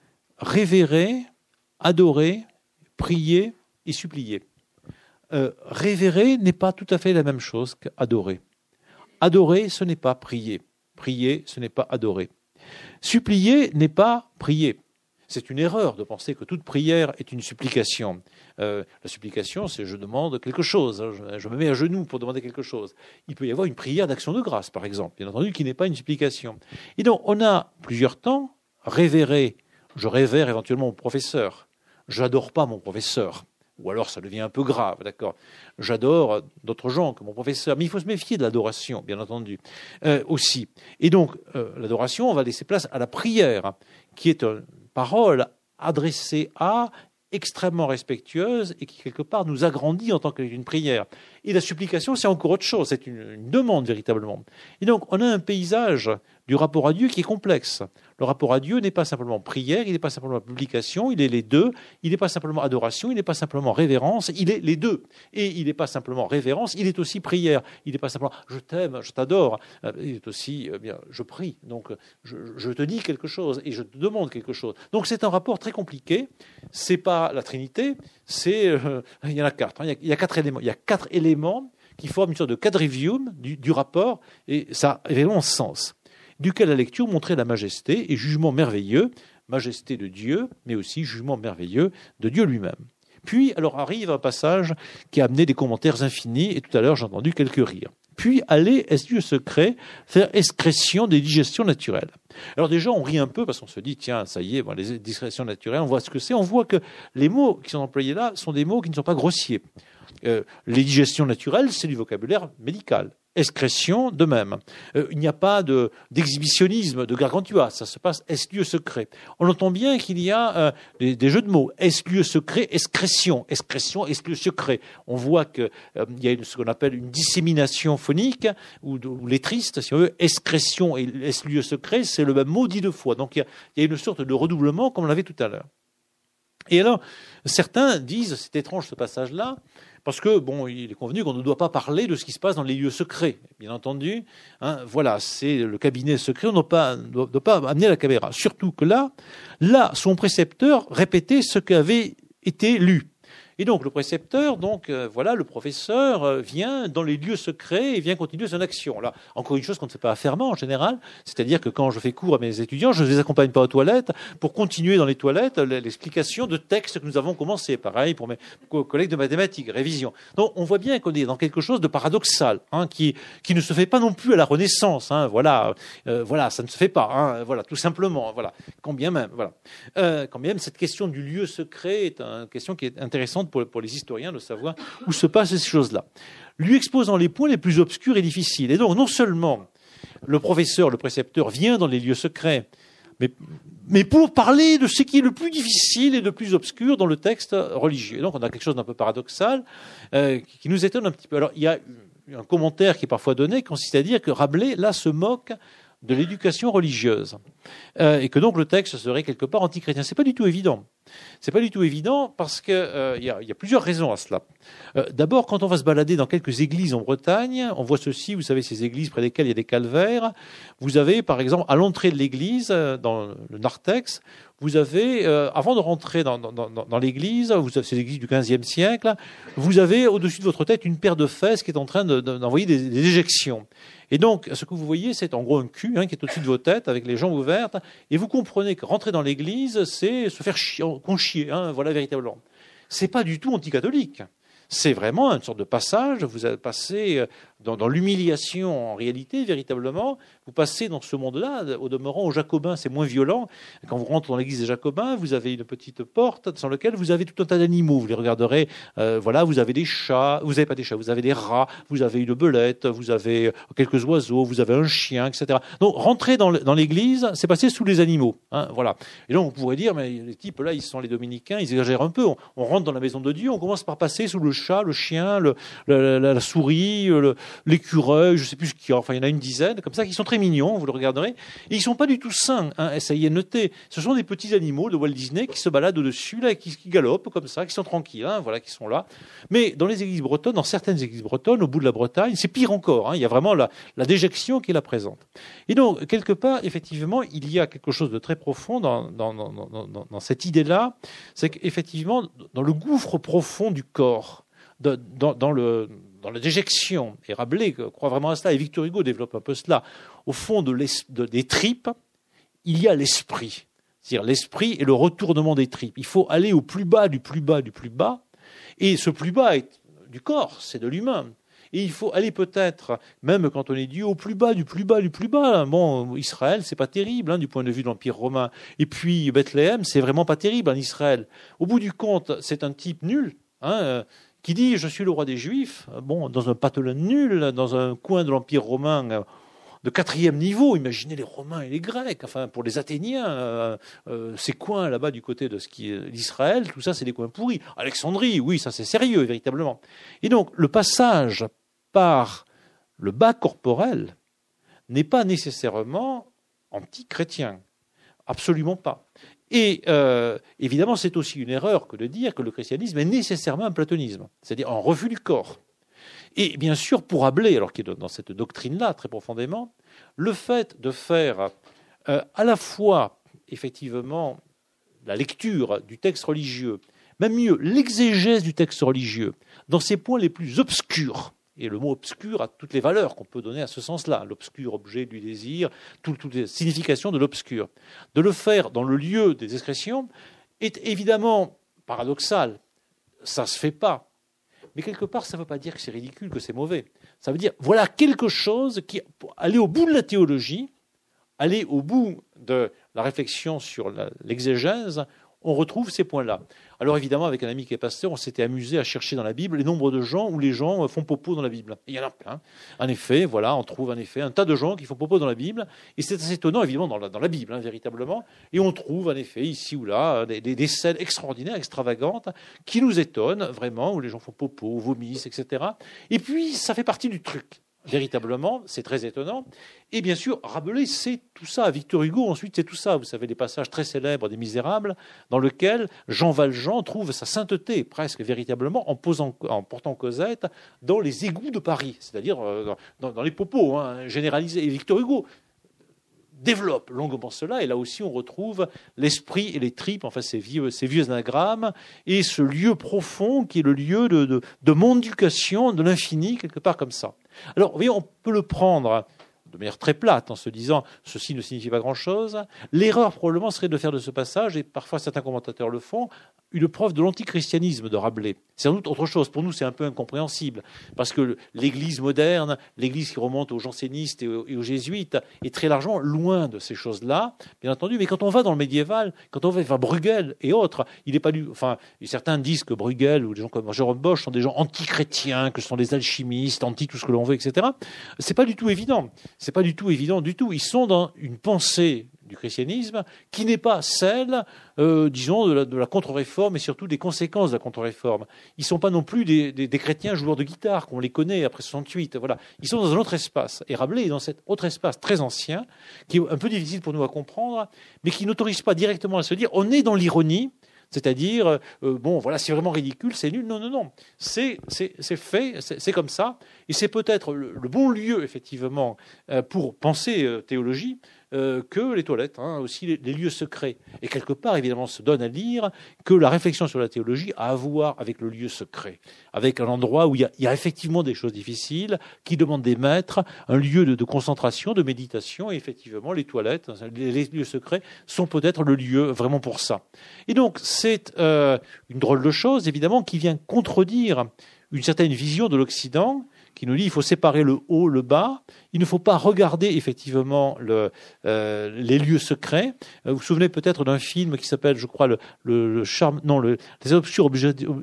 révérer, adorer, prier et supplier. Euh, révérer n'est pas tout à fait la même chose qu'adorer. Adorer, ce n'est pas prier. Prier, ce n'est pas adorer. Supplier n'est pas prier. C'est une erreur de penser que toute prière est une supplication. Euh, la supplication, c'est je demande quelque chose, hein, je, me mets à genoux pour demander quelque chose. Il peut y avoir une prière d'action de grâce, par exemple, bien entendu, qui n'est pas une supplication. Et donc, on a plusieurs temps, révérer, je révère éventuellement mon professeur, j'adore pas mon professeur, ou alors ça devient un peu grave, d'accord J'adore d'autres gens que mon professeur, mais il faut se méfier de l'adoration, bien entendu, euh, aussi. Et donc, euh, l'adoration, on va laisser place à la prière, hein, qui est un, parole adressée à, extrêmement respectueuse et qui, quelque part, nous agrandit en tant qu'une prière. Et la supplication, c'est encore autre chose, c'est une, demande véritablement. Et donc, on a un paysage du rapport à Dieu qui est complexe. Le rapport à Dieu n'est pas simplement prière, il n'est pas simplement publication, il est les deux. Il n'est pas simplement adoration, il n'est pas simplement révérence, il est les deux. Et il n'est pas simplement révérence, il est aussi prière. Il n'est pas simplement je t'aime, je t'adore. Euh, il est aussi eh bien je prie. Donc je, te dis quelque chose et je te demande quelque chose. Donc c'est un rapport très compliqué. C'est pas la Trinité, c'est euh, il y en a quatre. Hein. Il, y a, quatre éléments. Il y a quatre éléments qui forment une sorte de quadrivium du, du rapport et ça a vraiment sens duquel la lecture montrait la majesté et jugement merveilleux, majesté de Dieu, mais aussi jugement merveilleux de Dieu lui-même. Puis, alors arrive un passage qui a amené des commentaires infinis, et tout à l'heure j'ai entendu quelques rires. Puis, aller, est-ce Dieu secret, faire excrétion des digestions naturelles. Alors déjà, on rit un peu parce qu'on se dit, tiens, ça y est, les digestions naturelles, on voit ce que c'est, on voit que les mots qui sont employés là sont des mots qui ne sont pas grossiers. Euh, les digestions naturelles, c'est du vocabulaire médical excrétion de même. Euh, il n'y a pas d'exhibitionnisme, de, gargantua, ça se passe est-lieu secret. On entend bien qu'il y a euh, des, jeux de mots, est-lieu secret, excrétion, excrétion, est-lieu secret. On voit qu'il euh, y a ce qu'on appelle une dissémination phonique, ou, ou lettriste, si on veut, excrétion et est-lieu secret, c'est le même mot dit deux fois. Donc il y, a, il y a une sorte de redoublement comme on l'avait tout à l'heure. Et alors, certains disent, c'est étrange ce passage-là, parce que, bon, il est convenu qu'on ne doit pas parler de ce qui se passe dans les lieux secrets, bien entendu. Hein, voilà, c'est le cabinet secret, on ne doit doit, pas amener la caméra. Surtout que là, là, son précepteur répétait ce qu'avait été lu. Et donc le précepteur, donc euh, voilà, le professeur euh, vient dans les lieux secrets et vient continuer son action. Là, encore une chose qu'on ne fait pas affairement en général, c'est-à-dire que quand je fais cours à mes étudiants, je ne les accompagne pas aux toilettes pour continuer dans les toilettes l'explication de textes que nous avons commencé. Pareil pour mes collègues de mathématiques, révision. Donc on voit bien qu'on est dans quelque chose de paradoxal, hein, qui qui ne se fait pas non plus à la Renaissance. Hein, voilà, euh, voilà, ça ne se fait pas. Hein, voilà, tout simplement. Voilà, combien même. Voilà, quand même cette question du lieu secret est une question qui est intéressante pour, les historiens de savoir où se passent ces choses-là. Lui exposant les points les plus obscurs et difficiles. Et donc, non seulement le professeur, le précepteur vient dans les lieux secrets, mais, mais pour parler de ce qui est le plus difficile et le plus obscur dans le texte religieux. Donc, on a quelque chose d'un peu paradoxal euh, qui nous étonne un petit peu. Alors, il y a un commentaire qui est parfois donné qui consiste à dire que Rabelais, là, se moque de l'éducation religieuse. Euh, et que donc le texte serait quelque part antichrétien. C'est pas du tout évident. C'est pas du tout évident parce qu'il euh, y, a plusieurs raisons à cela. Euh, d'abord, quand on va se balader dans quelques églises en Bretagne, on voit ceci, vous savez, ces églises près desquelles il y a des calvaires. Vous avez, par exemple, à l'entrée de l'église, dans le Narthex, vous avez, avant de rentrer dans, l'église, vous avez ces églises du XVe siècle, vous avez au-dessus de votre tête une paire de fesses qui est en train d'envoyer des, des, éjections. Et donc, ce que vous voyez, c'est en gros un cul hein, qui est au-dessus de vos têtes avec les jambes ouvertes et vous comprenez que rentrer dans l'église, c'est se faire chier, qu'on hein, voilà véritablement. C'est pas du tout anticatholique. C'est vraiment une sorte de passage. Vous avez euh, dans, l'humiliation en réalité, véritablement. Vous passez dans ce monde-là. Au demeurant, aux Jacobins, c'est moins violent. Quand vous rentrez dans l'église des Jacobins, vous avez une petite porte sur laquelle vous avez tout un tas d'animaux. Vous les regarderez. Euh, voilà, vous avez des chats. Vous n'avez pas des chats. Vous avez des rats. Vous avez une belette. Vous avez quelques oiseaux. Vous avez un chien, etc. Donc, rentrer dans l'église, c'est passer sous les animaux. Hein, voilà. Et donc, on pourrait dire, mais les types là, ils sont les dominicains, ils exagèrent un peu. On, rentre dans la maison de Dieu, on commence par passer sous le chat, le chien, le, la, souris, l'écureuil, je sais plus ce qu'il y a, enfin il y en a une dizaine, comme ça, qui sont très mignons, vous le regarderez. Et ils sont pas du tout sains, hein, S-A-I-N-E-T. Ce sont des petits animaux de Walt Disney qui se baladent au-dessus, là, qui, galopent comme ça, qui sont tranquilles, hein, voilà, qui sont là. Mais dans les églises bretonnes, dans certaines églises bretonnes, au bout de la Bretagne, c'est pire encore. Hein, il y a vraiment la, déjection qui est là présente. Et donc, quelque part, effectivement, il y a quelque chose de très profond dans cette idée-là, c'est qu'effectivement, dans le gouffre profond du corps, dans, le, dans la déjection, et Rabelais croit vraiment à cela, et Victor Hugo développe un peu cela, au fond de des tripes, il y a l'esprit. C'est-à-dire l'esprit et le retournement des tripes. Il faut aller au plus bas du plus bas du plus bas, et ce plus bas est du corps, c'est de l'humain. Et il faut aller peut-être, même quand on est Dieu, au plus bas du plus bas du plus bas. Bon, Israël, c'est pas terrible hein, du point de vue de l'Empire romain. Et puis Bethléem, c'est vraiment pas terrible en Israël. Au bout du compte, c'est un type nul. Hein, qui dit je suis le roi des Juifs, bon, dans un patelin nul, dans un coin de l'Empire romain euh, de quatrième niveau. Imaginez les Romains et les Grecs. Enfin, pour les Athéniens, euh, euh, ces coins là-bas du côté de ce qui est l'Israël, tout ça, c'est des coins pourris. Alexandrie, oui, ça c'est sérieux, véritablement. Et donc, le passage par le bas corporel n'est pas nécessairement anti-chrétien. Absolument pas. Et euh, évidemment, c'est aussi une erreur que de dire que le christianisme est nécessairement un platonisme, c'est-à-dire un refus du corps. Et bien sûr, pour Ablé, alors qu'il est dans cette doctrine-là très profondément, le fait de faire euh, à la fois, effectivement, la lecture du texte religieux, même mieux, l'exégèse du texte religieux, dans ses points les plus obscurs, et le mot obscur a toutes les valeurs qu'on peut donner à ce sens-là, l'obscur objet du désir, toutes les significations de l'obscur. De le faire dans le lieu des expressions est évidemment paradoxal. Ça ne se fait pas. Mais quelque part, ça ne veut pas dire que c'est ridicule, que c'est mauvais. Ça veut dire, voilà quelque chose qui, aller au bout de la théologie, aller au bout de la réflexion sur l'exégèse, on retrouve ces points-là. Alors évidemment, avec un ami qui est pasteur, on s'était amusé à chercher dans la Bible les nombres de gens où les gens font popo dans la Bible. il y en a plein. En effet, voilà, on trouve en effet un tas de gens qui font popo dans la Bible. Et c'est assez étonnant, évidemment, dans la, Bible, hein, véritablement. Et on trouve en effet ici ou là des, des, scènes extraordinaires, extravagantes, qui nous étonnent vraiment, où les gens font popo, vomissent, etc. Et puis, ça fait partie du truc véritablement, c'est très étonnant. Et bien sûr, Rabelais, c'est tout ça. Victor Hugo, ensuite, c'est tout ça. Vous savez, les passages très célèbres des Misérables, dans lesquels Jean Valjean trouve sa sainteté, presque véritablement, en, posant, en portant Cosette dans les égouts de Paris, c'est-à-dire euh, dans, les popos hein, généralisés. Et Victor Hugo développe longuement cela, et là aussi on retrouve l'esprit et les tripes, enfin ces vieux, anagrammes, et ce lieu profond qui est le lieu de, de, de de l'infini, quelque part comme ça. Alors, vous on peut le prendre de manière très plate en se disant ceci ne signifie pas grand-chose. L'erreur probablement serait de faire de ce passage, et parfois certains commentateurs le font, une preuve de l'antichristianisme de Rabelais. C'est sans doute autre chose. Pour nous, c'est un peu incompréhensible, parce que l'Église moderne, l'Église qui remonte aux jansénistes et aux, jésuites, est très largement loin de ces choses-là, bien entendu. Mais quand on va dans le médiéval, quand on va vers Bruegel et autres, il n'est pas du. Enfin, certains disent que Bruegel ou des gens comme Jérôme Bosch sont des gens antichrétiens, que ce sont des alchimistes, anti tout ce que l'on veut, etc. C'est pas du tout évident. C'est pas du tout évident du tout. Ils sont dans une pensée du christianisme, qui n'est pas celle, euh, disons, de la, contre-réforme et surtout des conséquences de la contre-réforme. Ils ne sont pas non plus des, chrétiens joueurs de guitare, qu'on les connaît après 68. Voilà. Ils sont dans un autre espace. Et Rabelais est dans cet autre espace très ancien, qui est un peu difficile pour nous à comprendre, mais qui n'autorise pas directement à se dire on est dans l'ironie, c'est-à-dire, euh, bon, voilà, c'est vraiment ridicule, c'est nul. Non, non, non. C'est fait, c'est comme ça. Et c'est peut-être le, bon lieu, effectivement, euh, pour penser théologie, euh, que les toilettes, hein, aussi les, lieux secrets. Et quelque part, évidemment, se donne à lire que la réflexion sur la théologie a à voir avec le lieu secret, avec un endroit où il y a, effectivement des choses difficiles, qui demandent des maîtres, un lieu de, concentration, de méditation, et effectivement, les toilettes, les, lieux secrets sont peut-être le lieu vraiment pour ça. Et donc, c'est euh, une drôle de chose, évidemment, qui vient contredire une certaine vision de l'Occident qui nous dit qu'il faut séparer le haut, le bas. Il ne faut pas regarder effectivement euh, les lieux secrets. Euh, vous vous souvenez peut-être d'un film qui s'appelle, je crois, le, charme, non, le, les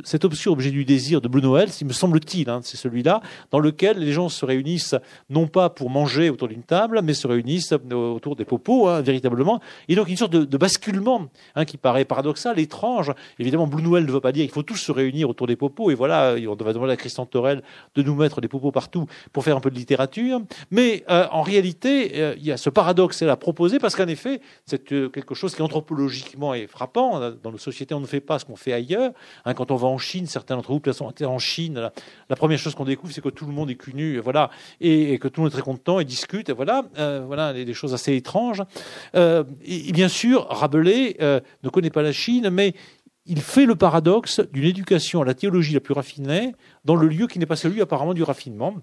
cet obscur objet du désir de Blue Noël, me semble-t-il, hein, c'est celui-là, dans lequel les gens se réunissent non pas pour manger autour d'une table, mais se réunissent autour des popos, hein, véritablement. Et donc une sorte de, de basculement hein, qui paraît paradoxal, étrange. Évidemment, Blue Noël ne veut pas dire qu'il faut tous se réunir autour des popos. Et voilà, on va demander à Christian Torel de nous mettre des popos partout pour faire un peu de littérature. Mais euh, en réalité, euh, il y a ce paradoxe à proposer parce qu'en effet, c'est euh, quelque chose qui anthropologiquement est frappant. Dans nos sociétés, on ne fait pas ce qu'on fait ailleurs. Hein, quand on va en Chine, certains d'entre vous sont en Chine. La, première chose qu'on découvre, c'est que tout le monde est cul nu, voilà, et, que tout le monde est très content et discute. Et voilà, voilà, des, choses assez étranges. et, bien sûr, Rabelais ne connaît pas la Chine, mais il fait le paradoxe d'une éducation à la théologie la plus raffinée dans le lieu qui n'est pas celui apparemment du raffinement.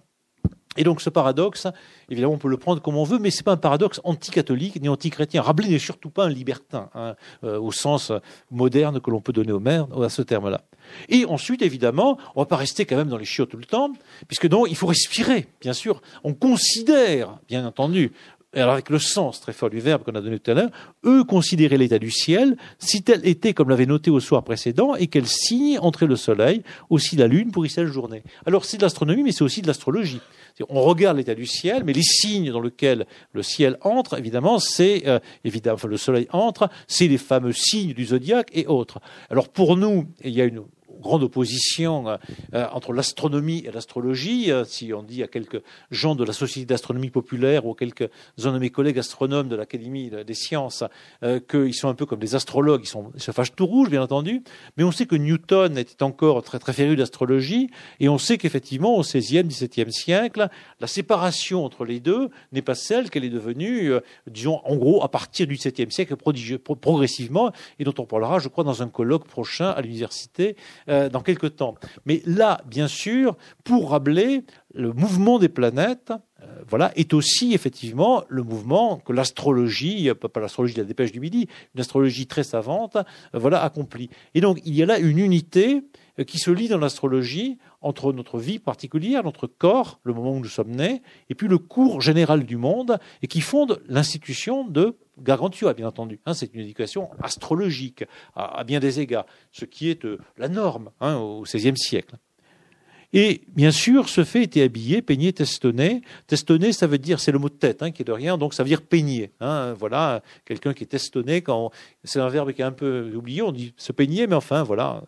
Et donc ce paradoxe, évidemment, on peut le prendre comme on veut, mais ce n'est pas un paradoxe anti-catholique ni anti-chrétien. Rabelais n'est surtout pas un libertin, hein, euh, au sens moderne que l'on peut donner au maire, à ce terme-là. Et ensuite, évidemment, on ne va pas rester quand même dans les chiottes tout le temps, puisque donc il faut respirer, bien sûr. On considère, bien entendu, alors avec le sens très fort du verbe qu'on a donné tout à l'heure, eux considéraient l'état du ciel, si tel était comme l'avait noté au soir précédent, et quel signe entrait le soleil, aussi la lune pour y journée. Alors c'est de l'astronomie, mais c'est aussi de l'astrologie. On regarde l'état du ciel, mais les signes dans lesquels le ciel entre, évidemment, c'est euh, évidemment, le soleil entre, c'est les fameux signes du zodiaque et autres. Alors pour nous, il y a une grande opposition euh, euh, entre l'astronomie et l'astrologie. Euh, si on dit à quelques gens de la Société d'astronomie populaire ou quelques uns de mes collègues astronomes de l'Académie des sciences qu'ils sont un peu comme des astrologues, ils, sont, ils se fâchent tout rouge, bien entendu, mais on sait que Newton était encore très, très féru d'astrologie, et on sait qu'effectivement, au XVIe, XVIIe siècle, la séparation entre les deux n'est pas celle qu'elle est devenue, disons, en gros, à partir du XVIIe siècle, prodigieux, progressivement, et dont on parlera, je crois, dans un colloque prochain à l'université euh, dans quelques temps. Mais là, bien sûr, pour Rabelais, le mouvement des planètes, euh, voilà, est aussi effectivement le mouvement que l'astrologie, euh, pas l'astrologie de la dépêche du midi, une astrologie très savante, voilà, accomplit. Et donc, il y a là une unité qui se lie dans l'astrologie entre notre vie particulière, notre corps, le moment où nous sommes nés, et puis le cours général du monde, et qui fonde l'institution de Gargantua, bien entendu. Hein, c'est une éducation astrologique à, bien des égards, ce qui est euh, la norme hein, au XVIe siècle. Et bien sûr, ce fait était habillé, peigné, testonné. Testonné, ça veut dire, c'est le mot de tête hein, qui est de rien, donc ça veut dire peigner. voilà, quelqu'un qui est testonné, quand c'est un verbe qui est un peu oublié, on dit se peigner, mais enfin, voilà,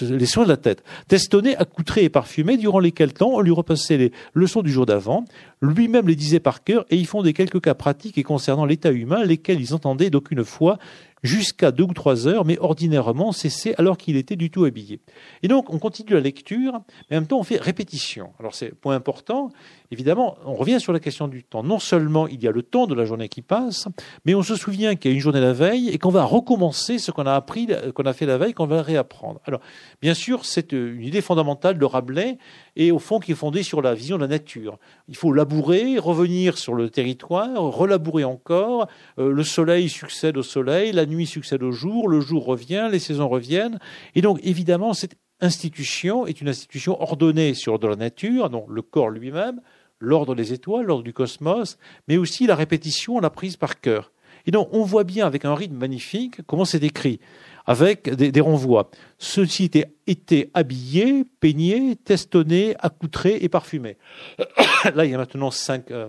les soins de la tête. Testonné, accoutré et parfumé, durant lesquels temps on lui repassait les leçons du jour d'avant, lui-même les disait par cœur, et font des quelques cas pratiques et concernant l'état humain, lesquels ils entendaient d'aucune foi jusqu'à deux ou trois heures, mais ordinairement cessé alors qu'il était du tout habillé. Et donc, on continue la lecture, mais en même temps, on fait répétition. Alors, c'est point important. Évidemment, on revient sur la question du temps. Non seulement il y a le temps de la journée qui passe, mais on se souvient qu'il y a une journée la veille et qu'on va recommencer ce qu'on a appris, qu'on a fait la veille, qu'on va réapprendre. Alors, bien sûr, c'est une idée fondamentale de Rabelais et au fond qui est fondée sur la vision de la nature. Il faut labourer, revenir sur le territoire, relabourer encore. Euh, le soleil succède au soleil, la nuit succède au jour, le jour revient, les saisons reviennent. Et donc, évidemment, cette institution est une institution ordonnée sur de la nature, donc le corps lui-même, l'ordre des étoiles, l'ordre du cosmos, mais aussi la répétition, la prise par cœur. Et donc, on voit bien avec un rythme magnifique comment c'est écrit, avec des, renvois. Ceux-ci étaient, habillés, peignés, testonnés, accoutrés et parfumés. Là, il y a maintenant cinq, euh,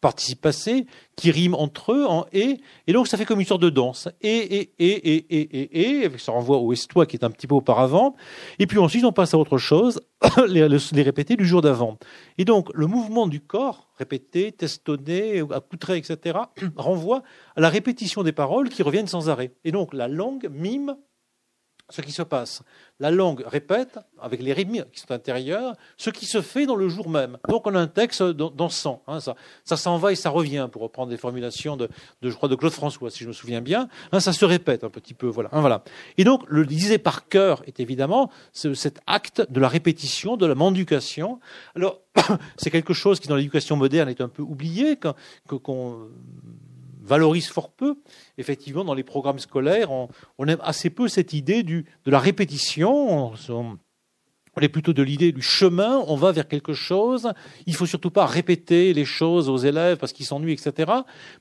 participe passé qui riment entre eux en et, et donc ça fait comme une sorte de danse. Et, et, et, et, et, et, et, ça renvoie au estois qui est un petit peu auparavant. Et puis ensuite, on passe à autre chose, les, les répéter du jour d'avant. Et donc, le mouvement du corps, répété, testonné, accoutré, etc., renvoie à la répétition des paroles qui reviennent sans arrêt. Et donc, la langue mime ce qui se passe. La langue répète, avec les rimes qui sont intérieures, ce qui se fait dans le jour même. Donc on a un texte dansant. Hein, ça, ça s'en va et ça revient, pour reprendre des formulations de, je crois, de Claude François, si je me souviens bien. Hein, ça se répète un petit peu. Voilà, hein, voilà. Et donc, le disait par cœur est évidemment cet acte de la répétition, de la mendication. Alors, c'est quelque chose qui, dans l'éducation moderne, est un peu oublié, qu'on valorise fort peu. Effectivement, dans les programmes scolaires, on, aime assez peu cette idée de la répétition. On est plutôt de l'idée du chemin, on va vers quelque chose. Il faut surtout pas répéter les choses aux élèves parce qu'ils s'ennuient, etc.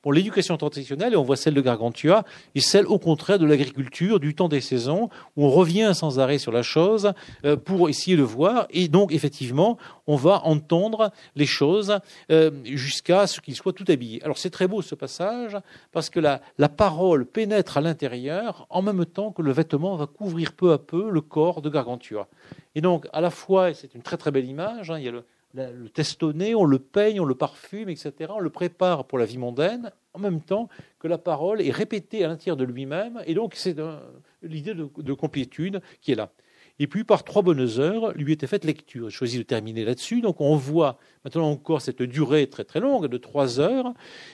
Pour l'éducation traditionnelle, on voit celle de Gargantua, et celle au contraire de l'agriculture, du temps des saisons, où on revient sans arrêt sur la chose euh, pour essayer de voir. Et donc, effectivement, on va entendre les choses euh, jusqu'à ce qu'ils soient tout habillés. Alors, c'est très beau ce passage parce que la, la parole pénètre à l'intérieur en même temps que le vêtement va couvrir peu à peu le corps de Gargantua. Et donc, à la fois, c'est une très très belle image, hein, il y a le, testonné, on le peigne, on le parfume, etc. On le prépare pour la vie mondaine, en même temps que la parole est répétée à l'intérieur de lui-même, et donc c'est l'idée de, de complétude qui est là. Et puis, par trois bonnes heures, lui était faite lecture. J'ai choisi de terminer là-dessus. Donc, on voit maintenant encore cette durée très très longue de trois heures.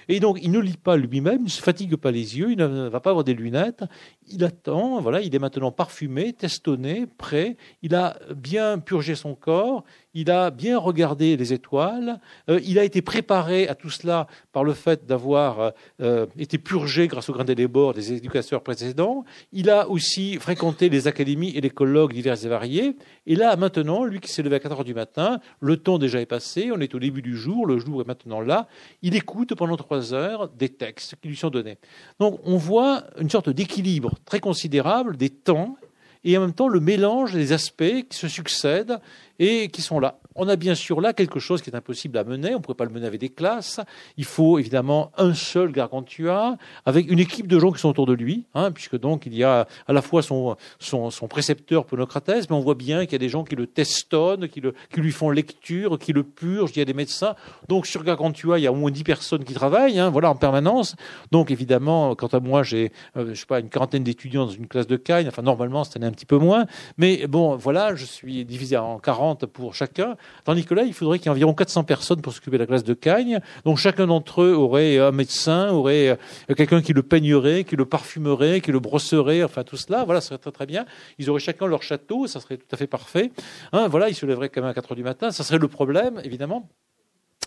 Et donc, il ne lit pas lui-même, il ne se fatigue pas les yeux, il ne va pas avoir des lunettes. Il attend, voilà, il est maintenant parfumé, testonné, prêt. Il a bien purgé son corps, il a bien regardé les étoiles, euh, il a été préparé à tout cela par le fait d'avoir euh, été purgé grâce au grain des bords des éducateurs précédents. Il a aussi fréquenté les académies et les colloques divers et variés. Et là, maintenant, lui qui s'est levé à 4 heures du matin, le temps déjà est passé, est au début du jour, le jour est maintenant là, il écoute pendant trois heures des textes qui lui sont donnés. Donc on voit une sorte d'équilibre très considérable des temps et en même temps le mélange des aspects qui se succèdent et qui sont là. On a bien sûr là quelque chose qui est impossible à mener, on ne pourrait pas le mener avec des classes. Il faut évidemment un seul Gargantua, avec une équipe de gens qui sont autour de lui, hein, puisque donc il y a à la fois son, son, son précepteur Ponocrates, mais on voit bien qu'il y a des gens qui le testonnent, qui, le, qui lui font lecture, qui le purgent, il y a des médecins. Donc sur Gargantua, il y a au moins dix personnes qui travaillent, hein, voilà, en permanence. Donc évidemment, quant à moi, j'ai, euh, je sais pas, une quarantaine d'étudiants dans une classe de Cagne, enfin normalement, c'était un petit peu moins, mais bon, voilà, je suis divisé en 40 pour chacun. Que là, il faudrait qu'il y ait environ 400 personnes pour s'occuper de la classe de Cagne. Donc chacun d'entre eux aurait un médecin, aurait euh, quelqu'un qui le peignerait, qui le parfumerait, qui le brosserait, enfin tout cela. Voilà, ça serait très très bien. Ils auraient chacun leur château, ça serait tout à fait parfait. Hein, voilà, ils se lèveraient quand même à 4 heures du matin. Ça serait le problème, évidemment.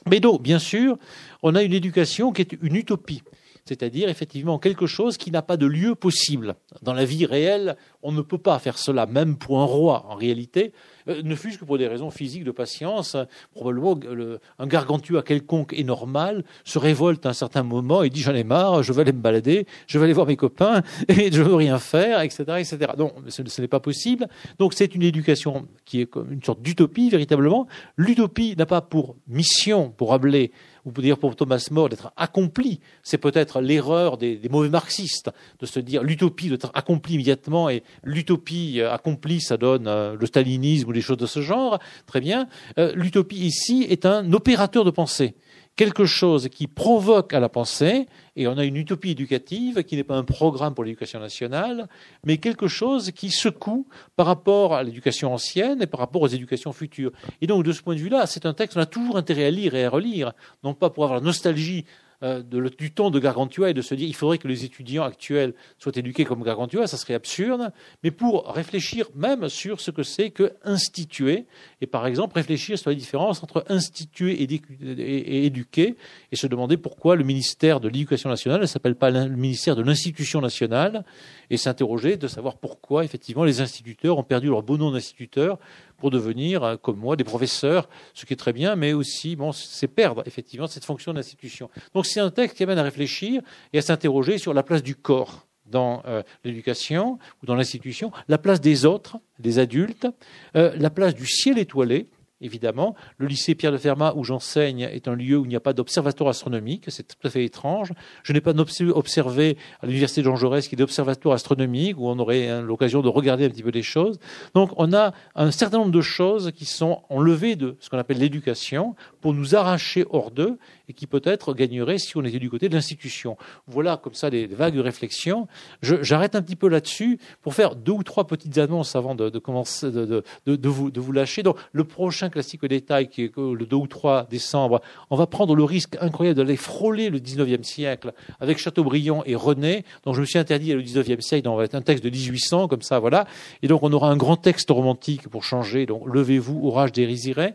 Mais donc, bien sûr, on a une éducation qui est une utopie c'est-à-dire effectivement quelque chose qui n'a pas de lieu possible. Dans la vie réelle, on ne peut pas faire cela, même pour un roi, en réalité, euh, ne fût-ce que pour des raisons physiques de patience. Probablement, un gargantua quelconque et normal se révolte à un certain moment et dit j'en ai marre, je vais aller me balader, je vais aller voir mes copains et je veux rien faire, etc., etc. Non, ce, ce n'est pas possible. Donc c'est une éducation qui est comme une sorte d'utopie véritablement. L'utopie n'a pas pour mission, pour Rabelais, ou dire pour Thomas More d'être accompli. C'est peut-être l'erreur des, mauvais marxistes de se dire l'utopie doit être accomplie immédiatement et l'utopie euh, accomplie, ça donne euh, le stalinisme ou des choses de ce genre. Très bien. Euh, l'utopie ici est un opérateur de pensée quelque chose qui provoque à la pensée, et on a une utopie éducative qui n'est pas un programme pour l'éducation nationale, mais quelque chose qui secoue par rapport à l'éducation ancienne et par rapport aux éducations futures. Et donc, de ce point de vue-là, c'est un texte qu'on a toujours intérêt à lire et à relire, non pas pour avoir la nostalgie euh, du temps de Gargantua et de se dire il faudrait que les étudiants actuels soient éduqués comme Gargantua, ça serait absurde, mais pour réfléchir même sur ce que c'est que instituer, et par exemple réfléchir sur la différence entre instituer et, éduquer, et se demander pourquoi le ministère de l'Éducation nationale ne s'appelle pas le ministère de l'Institution nationale, et s'interroger de savoir pourquoi effectivement les instituteurs ont perdu leur beau nom d'instituteurs pour devenir, euh, comme moi, des professeurs, ce qui est très bien, mais aussi, bon, c'est perdre effectivement cette fonction d'institution. Donc c'est un texte qui amène à réfléchir et à s'interroger sur la place du corps dans euh, l'éducation ou dans l'institution, la place des autres, des adultes, euh, la place du ciel étoilé, évidemment. Le lycée Pierre de Fermat, où j'enseigne, est un lieu où il n'y a pas d'observatoire astronomique. C'est tout à fait étrange. Je n'ai pas observé à l'université Jean Jaurès qui est d'observatoire astronomique, où on aurait hein, l'occasion de regarder un petit peu les choses. Donc, on a un certain nombre de choses qui sont enlevées de ce qu'on appelle l'éducation pour nous arracher hors d'eux et qui peut-être gagneraient si on était du côté de l'institution. Voilà comme ça des vagues réflexions. J'arrête un petit peu là-dessus pour faire deux ou trois petites annonces avant de, commencer de, de, vous, de vous lâcher. Donc, le prochain classique au détail, qui est le 2 ou 3 décembre, on va prendre le risque incroyable d'aller frôler le 19e siècle avec Chateaubriand et René. Donc, je me suis interdit le 19e siècle, donc on va être un texte de 1800, comme ça, voilà. Et donc, on aura un grand texte romantique pour changer. Donc, levez-vous, orage des risirés.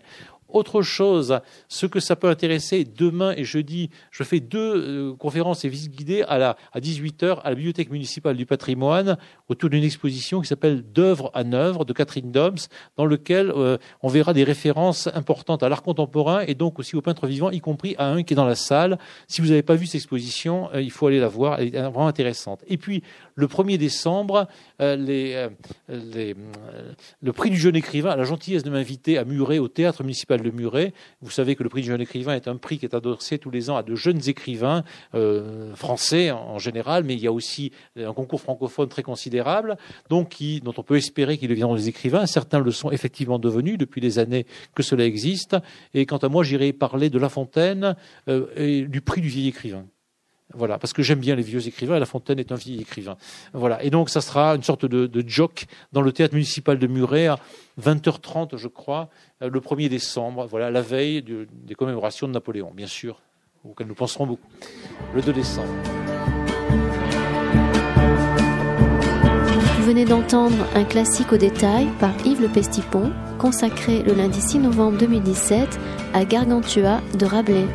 Autre chose, ce que ça peut intéresser, demain et jeudi, je fais deux euh, conférences et visites guidées à, la, à 18h à la Bibliothèque municipale du patrimoine autour d'une exposition qui s'appelle D'œuvre à œuvre de Catherine Dobbs, dans lequel euh, on verra des références importantes à l'art contemporain et donc aussi aux peintres vivants, y compris à un qui est dans la salle. Si vous n'avez pas vu cette exposition, euh, il faut aller la voir, elle est vraiment intéressante. Et puis, le 1er décembre, les, les, le prix du jeune écrivain la gentillesse de m'inviter à Muret au théâtre municipal de Muret. Vous savez que le prix du jeune écrivain est un prix qui est adossé tous les ans à de jeunes écrivains euh, français en, général, mais il y a aussi un concours francophone très considérable, donc dont on peut espérer qu'ils deviendront des écrivains. Certains le sont effectivement devenus depuis les années que cela existe. Et quant à moi, j'irai parler de La Fontaine euh, et du prix du vieil écrivain. Voilà, parce que j'aime bien les vieux écrivains et La Fontaine est un vieil écrivain. Voilà, et donc ça sera une sorte de, joke dans le théâtre municipal de Muret à 20h30, je crois, euh, le 1er décembre, voilà, la veille des commémorations de Napoléon, bien sûr, auxquelles nous penserons beaucoup, le 2 décembre. Vous venez d'entendre un classique au détail par Yves Le Pestipon, consacré le lundi 6 novembre 2017 à Gargantua de Rabelais.